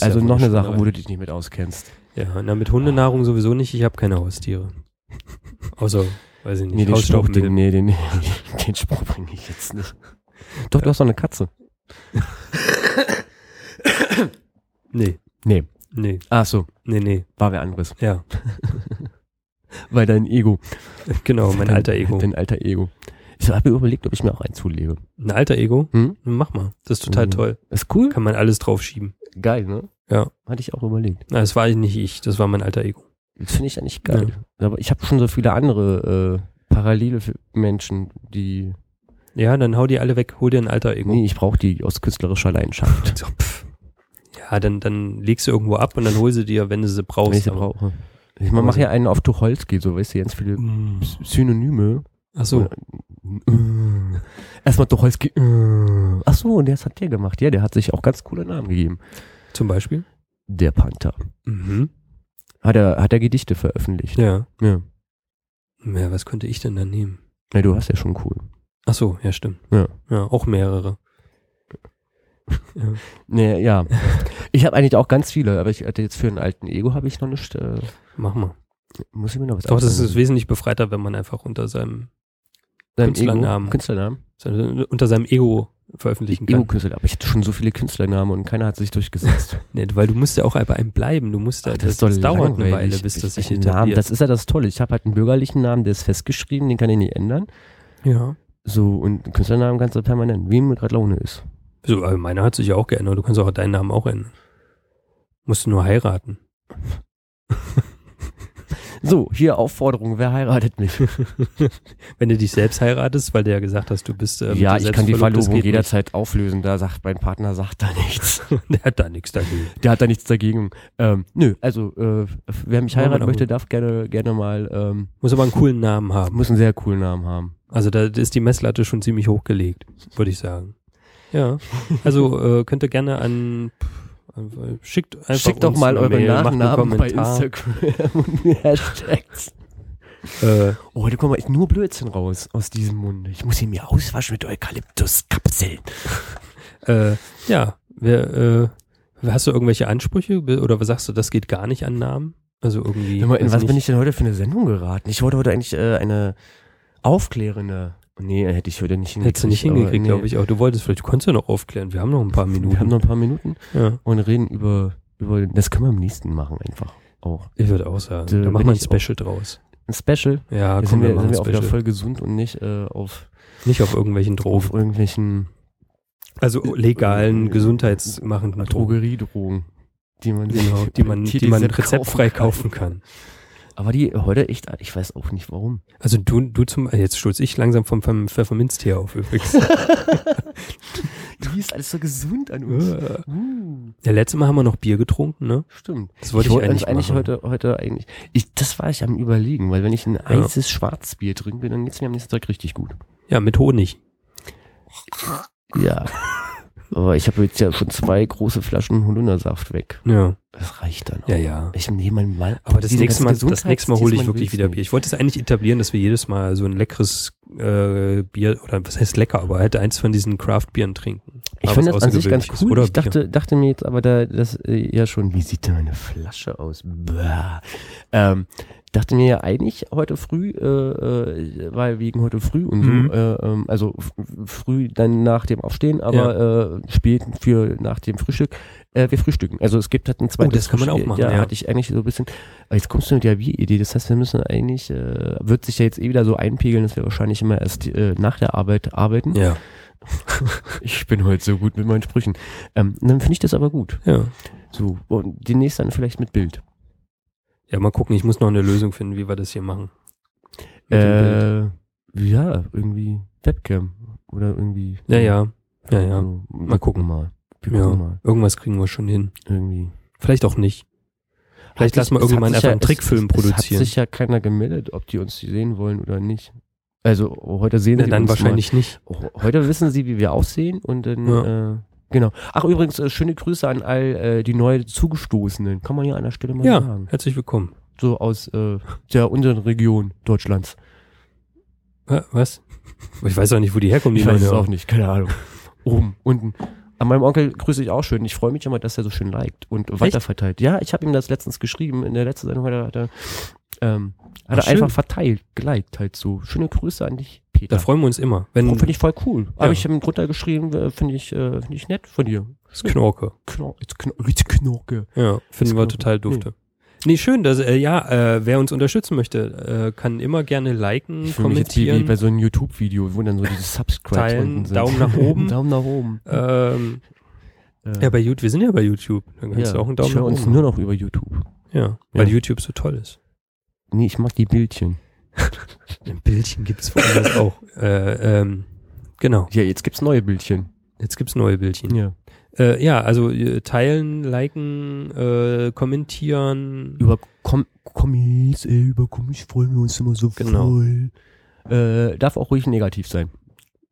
Also ja noch eine Sache, wo du dich nicht mit auskennst. Ja, na, mit Hundenahrung sowieso nicht, ich habe keine Haustiere. Außer, weiß ich nicht, Nee, den Spruch, den, nee, den, den Spruch bringe ich jetzt nicht. Doch, du hast doch eine Katze. Nee, Nee. nee, Ach so, nee, nee. war wer anderes. Ja, Weil dein Ego. genau, mein dein, alter Ego. Dein alter Ego. Ich habe mir überlegt, ob ich mir auch eins zulege. Ein alter Ego? Hm? Mach mal. Das ist total Mhm. toll. Ist cool. Kann man alles draufschieben. Geil, ne? Ja. Hatte ich auch überlegt. Na, das war nicht ich, das war mein alter Ego. Das finde ich eigentlich geil. Aber ich habe schon so viele andere äh, parallele Menschen, die. Ja, dann hau die alle weg, hol dir ein alter Ego. Nee, ich brauche die aus künstlerischer Leidenschaft. So. Ja, dann, dann legst du irgendwo ab und dann hol sie dir, wenn du sie brauchst. wenn ich sie brauche. Ich mach mach ja einen auf Tucholsky, so weißt du, ganz viele Mm. Synonyme. Ach so. Erstmal Tucholsky. äh. Ach so, und das hat der gemacht. Ja, der hat sich auch ganz coole Namen gegeben. Zum Beispiel? Der Panther. Mhm. Hat er, hat er Gedichte veröffentlicht. Ja. Ja. Ja, was könnte ich denn da nehmen? Na, du hast ja schon cool. Ach so, ja, stimmt. Ja. Ja, auch mehrere. Ja. Nee, ja. Ich habe eigentlich auch ganz viele, aber ich hatte jetzt für einen alten Ego habe ich noch nicht. Äh, Mach mal. muss ich mir noch was Doch, das ist wesentlich befreiter, wenn man einfach unter seinem, Dein Künstlernamen. Ego, Künstlernamen. unter seinem Ego veröffentlichen kann. Ego-Künstler. Aber ich hatte schon so viele Künstlernamen und keiner hat sich durchgesetzt. Nee, weil du musst ja auch bei einem bleiben. Du musst ja, Ach, das, das dauert eine. Weile, bis das sich Ich- Namen, etabliert. Das ist ja das Tolle. Ich habe halt einen bürgerlichen Namen, der ist festgeschrieben, den kann ich nicht ändern. ja. So, und Künstlernamen kannst du permanent, wie mir gerade Laune ist. So, aber meiner hat sich ja auch geändert. Du kannst auch deinen Namen auch ändern. Musst du nur heiraten. So, hier Aufforderung, wer heiratet mich? Wenn du dich selbst heiratest, weil du ja gesagt hast, du bist äh, mit ja, ich kann die Verlobung jederzeit auflösen. Da sagt mein Partner, sagt da nichts. nicht. Der hat da nichts dagegen. Der hat da nichts dagegen. Ähm, nö, also äh, wer mich heiraten möchte, darf gerne, gerne mal, ähm, Muss aber einen coolen Namen haben. muss einen sehr coolen Namen haben. Also da ist die Messlatte schon ziemlich hochgelegt, würde ich sagen. Ja, also äh, könnt ihr gerne an- schickt einfach Schickt doch mal eure Mail, Nachnamen bei. Instagram und Hashtags. Äh, Oh, heute kommt echt nur Blödsinn raus aus diesem Mund. Ich muss ihn mir auswaschen mit Eukalyptuskapseln. äh, ja, wer, äh, hast du irgendwelche Ansprüche oder was sagst du, das geht gar nicht an Namen? Also irgendwie. Mal, in was nicht. bin ich denn heute für eine Sendung geraten? Ich wollte heute eigentlich äh, eine aufklärende. Nee, hätte ich heute nicht hingekriegt. Hättest du nicht hingekriegt, nee. glaube ich. Aber du wolltest vielleicht, du konntest ja noch aufklären. Wir haben noch ein paar Minuten. Wir haben noch ein paar Minuten ja, und reden über, über das können wir am nächsten machen einfach auch. ich würde auch sagen. Da Da machen wir ein ich auch- Special draus. Ein Special. Ja, Jetzt komm, sind wir sind wir auch wieder Special. voll gesund und nicht äh, auf, Nicht auf irgendwelchen Drogen. auf irgendwelchen Also legalen, gesundheitsmachenden Drogen. Drogeriedrogen, die man, Genau, die man, die die man rezeptfrei kaufen kaufen kann. Aber die heute echt, ich weiß auch nicht warum. Also du, du zum, jetzt stoß ich langsam vom, vom Pfefferminztee auf übrigens. Die ist alles so gesund an Uh, ja, letztes Mal haben wir noch Bier getrunken, ne? stimmt. Das wollte ich, wollte eigentlich, uns eigentlich machen. heute, heute eigentlich, ich, das war ich am überlegen, weil wenn ich ein heißes Schwarzbier trinke, dann geht's mir am nächsten Tag richtig gut. Ja, mit Honig. Ja. Aber ich habe jetzt ja schon zwei große Flaschen Holundersaft weg. Ja, Das reicht dann auch. ja, ja. Ich nehme mal. Aber das nächste, Mal, das nächste Mal hole ich wirklich wieder Bier. Ich wollte es eigentlich etablieren, dass wir jedes Mal so ein leckeres äh, Bier, oder was heißt lecker, aber halt eins von diesen Craft-Bieren trinken. Ich Aber finde das an sich ganz cool. Ich dachte, dachte mir jetzt aber da, das äh, ja schon, wie sieht denn eine Flasche aus? Ähm, dachte mir ja eigentlich heute früh, äh, äh, weil wegen heute früh und Mhm. so, äh, ähm, also früh dann nach dem Aufstehen, aber äh, spät für nach dem Frühstück, äh, wir frühstücken. Also es gibt halt ein zweites Oh, das kann man auch machen, Ja, ja. hatte ich eigentlich so ein bisschen, aber jetzt kommst du mit der Wie-Idee, das heißt, wir müssen eigentlich, äh, wird sich ja jetzt eh wieder so einpegeln, dass wir wahrscheinlich immer erst äh, nach der Arbeit arbeiten. Ja, Ich bin heute so gut mit meinen Sprüchen. Ähm, dann finde ich das aber gut. ja. So, und demnächst dann vielleicht mit Bild. Ja, mal gucken, ich muss noch eine Lösung finden, wie wir das hier machen. Mit. Äh, ja, irgendwie Webcam oder irgendwie. Ja, ja. Ja, ja. So, wir Mal gucken. mal. Wir Ja. mal. Irgendwas kriegen wir schon hin. Irgendwie. Vielleicht auch nicht. Vielleicht lassen wir irgendwann einfach ja- einen Trickfilm es, Es hat produzieren. sich ja keiner gemeldet, ob die uns sehen wollen oder nicht. Also heute sehen Ja, sie dann uns wahrscheinlich nicht. Mal. Heute wissen sie, wie wir aussehen und dann Ja. äh, genau. Ach übrigens äh, schöne Grüße an all äh, die neu zugestoßenen. Kann man ja an der Stelle mal Ja, sagen. herzlich willkommen. So aus äh, der unteren Region Deutschlands. Wa- Was? Ich weiß auch nicht, wo die herkommen, die Ich weiß es Leute. auch nicht, keine Ahnung. Oben, unten. An meinem Onkel grüße ich auch schön. Ich freue mich immer, dass er so schön liked und weiterverteilt. Ja, ich habe ihm das letztens geschrieben. In der letzten Sendung hat er, hat er, ähm, hat Ach, er einfach verteilt, geliked halt so. Schöne Grüße an dich, Peter. Da freuen wir uns immer. Wenn Finde ich voll cool. Ja. Habe ich ihm drunter geschrieben, äh, finde ich, äh, finde ich nett von dir. das Knorke. Kno jetzt, Kno jetzt Knorke. Ja, finden wir Knorke. total dufte. Nee, schön, dass, äh, ja, äh, wer uns unterstützen möchte, äh, kann immer gerne liken, Ich fühle mich jetzt wie, wie kommentieren. bei so einem YouTube-Video, wo dann so diese Subscribes Teilen, sind. Daumen nach oben. Daumen nach oben. ähm, Äh, ja, bei YouTube, wir sind ja bei YouTube. Dann kannst ja, du auch einen Daumen ich nach oben. uns nur noch über YouTube. ja, weil Ja. YouTube so toll ist. Nee, ich mag die Bildchen. Bildchen gibt's woanders auch. Äh, ähm, genau. Ja, jetzt gibt's neue Bildchen. Jetzt gibt's neue Bildchen. Ja. Äh, ja, also äh, teilen, liken, äh, kommentieren. Über Com Kommis, ey, über Kommis freuen wir uns immer so Genau. voll. Äh, darf auch ruhig negativ sein.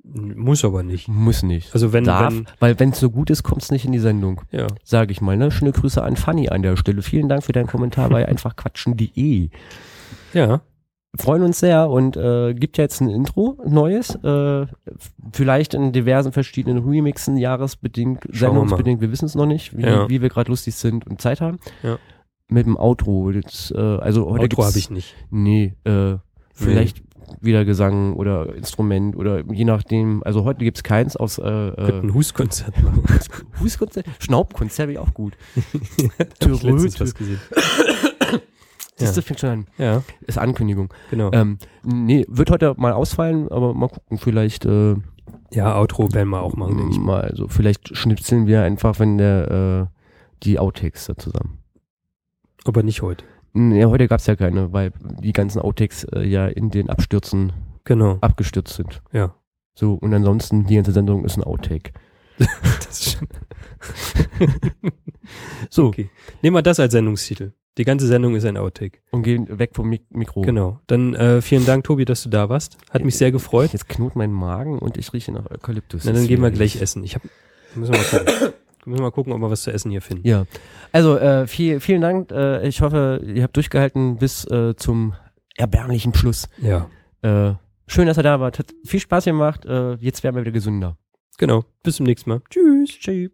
Muss aber nicht. Muss nicht. Also wenn, darf, wenn weil wenn es so gut ist, kommt es nicht in die Sendung. ja, Sage ich mal. Ne? Schöne Grüße an Fanny an der Stelle. Vielen Dank für deinen Kommentar bei einfachquatschen.de. ja, freuen uns sehr und äh, gibt ja jetzt ein Intro, neues, äh, vielleicht in diversen verschiedenen Remixen, jahresbedingt, Schauen wir sendungsbedingt, wir, wissen es noch nicht, wie, Ja. wie wir gerade lustig sind und Zeit haben. Ja. Mit dem Outro. Jetzt, äh, also heute Outro habe ich nicht. Nee, äh, vielleicht wieder Gesang oder Instrument oder je nachdem. Also heute gibt's keins aus äh, äh, ein Huskonzert machen. Huskonzert, Schnaubkonzert wäre auch gut. Hab Siehst du, fängt schon an. Ja, Ist Ankündigung. genau. Ähm, nee, wird heute mal ausfallen, aber mal gucken, vielleicht äh, ja, Outro werden wir auch machen, denke ich. mal. Also vielleicht schnipseln wir einfach, wenn der äh, die Outtakes da zusammen. Aber nicht heute. Nee, heute gab's ja keine, weil die ganzen Outtakes äh, ja in den Abstürzen Genau. abgestürzt sind. Ja. So, und ansonsten, die ganze Sendung ist ein Outtake. Das ist schon So, okay. Nehmen wir das als Sendungstitel. Die ganze Sendung ist ein Outtake. und gehen weg vom Mik Mikro. Genau. Dann äh, vielen Dank, Tobi, dass du da warst. Hat mich sehr gefreut. Jetzt knurrt mein Magen und ich rieche nach Eukalyptus. Na, dann gehen wir gleich essen. Ich hab, müssen wir mal gucken. müssen wir mal gucken, ob wir was zu essen hier finden. Ja, also äh, viel, vielen Dank. Äh, ich hoffe, ihr habt durchgehalten bis äh, zum erbärmlichen Schluss. Ja. Äh, schön, dass ihr da wart. Hat viel Spaß gemacht. Äh, jetzt werden wir wieder gesünder. Genau. Bis zum nächsten Mal. Tschüss. Tschüss.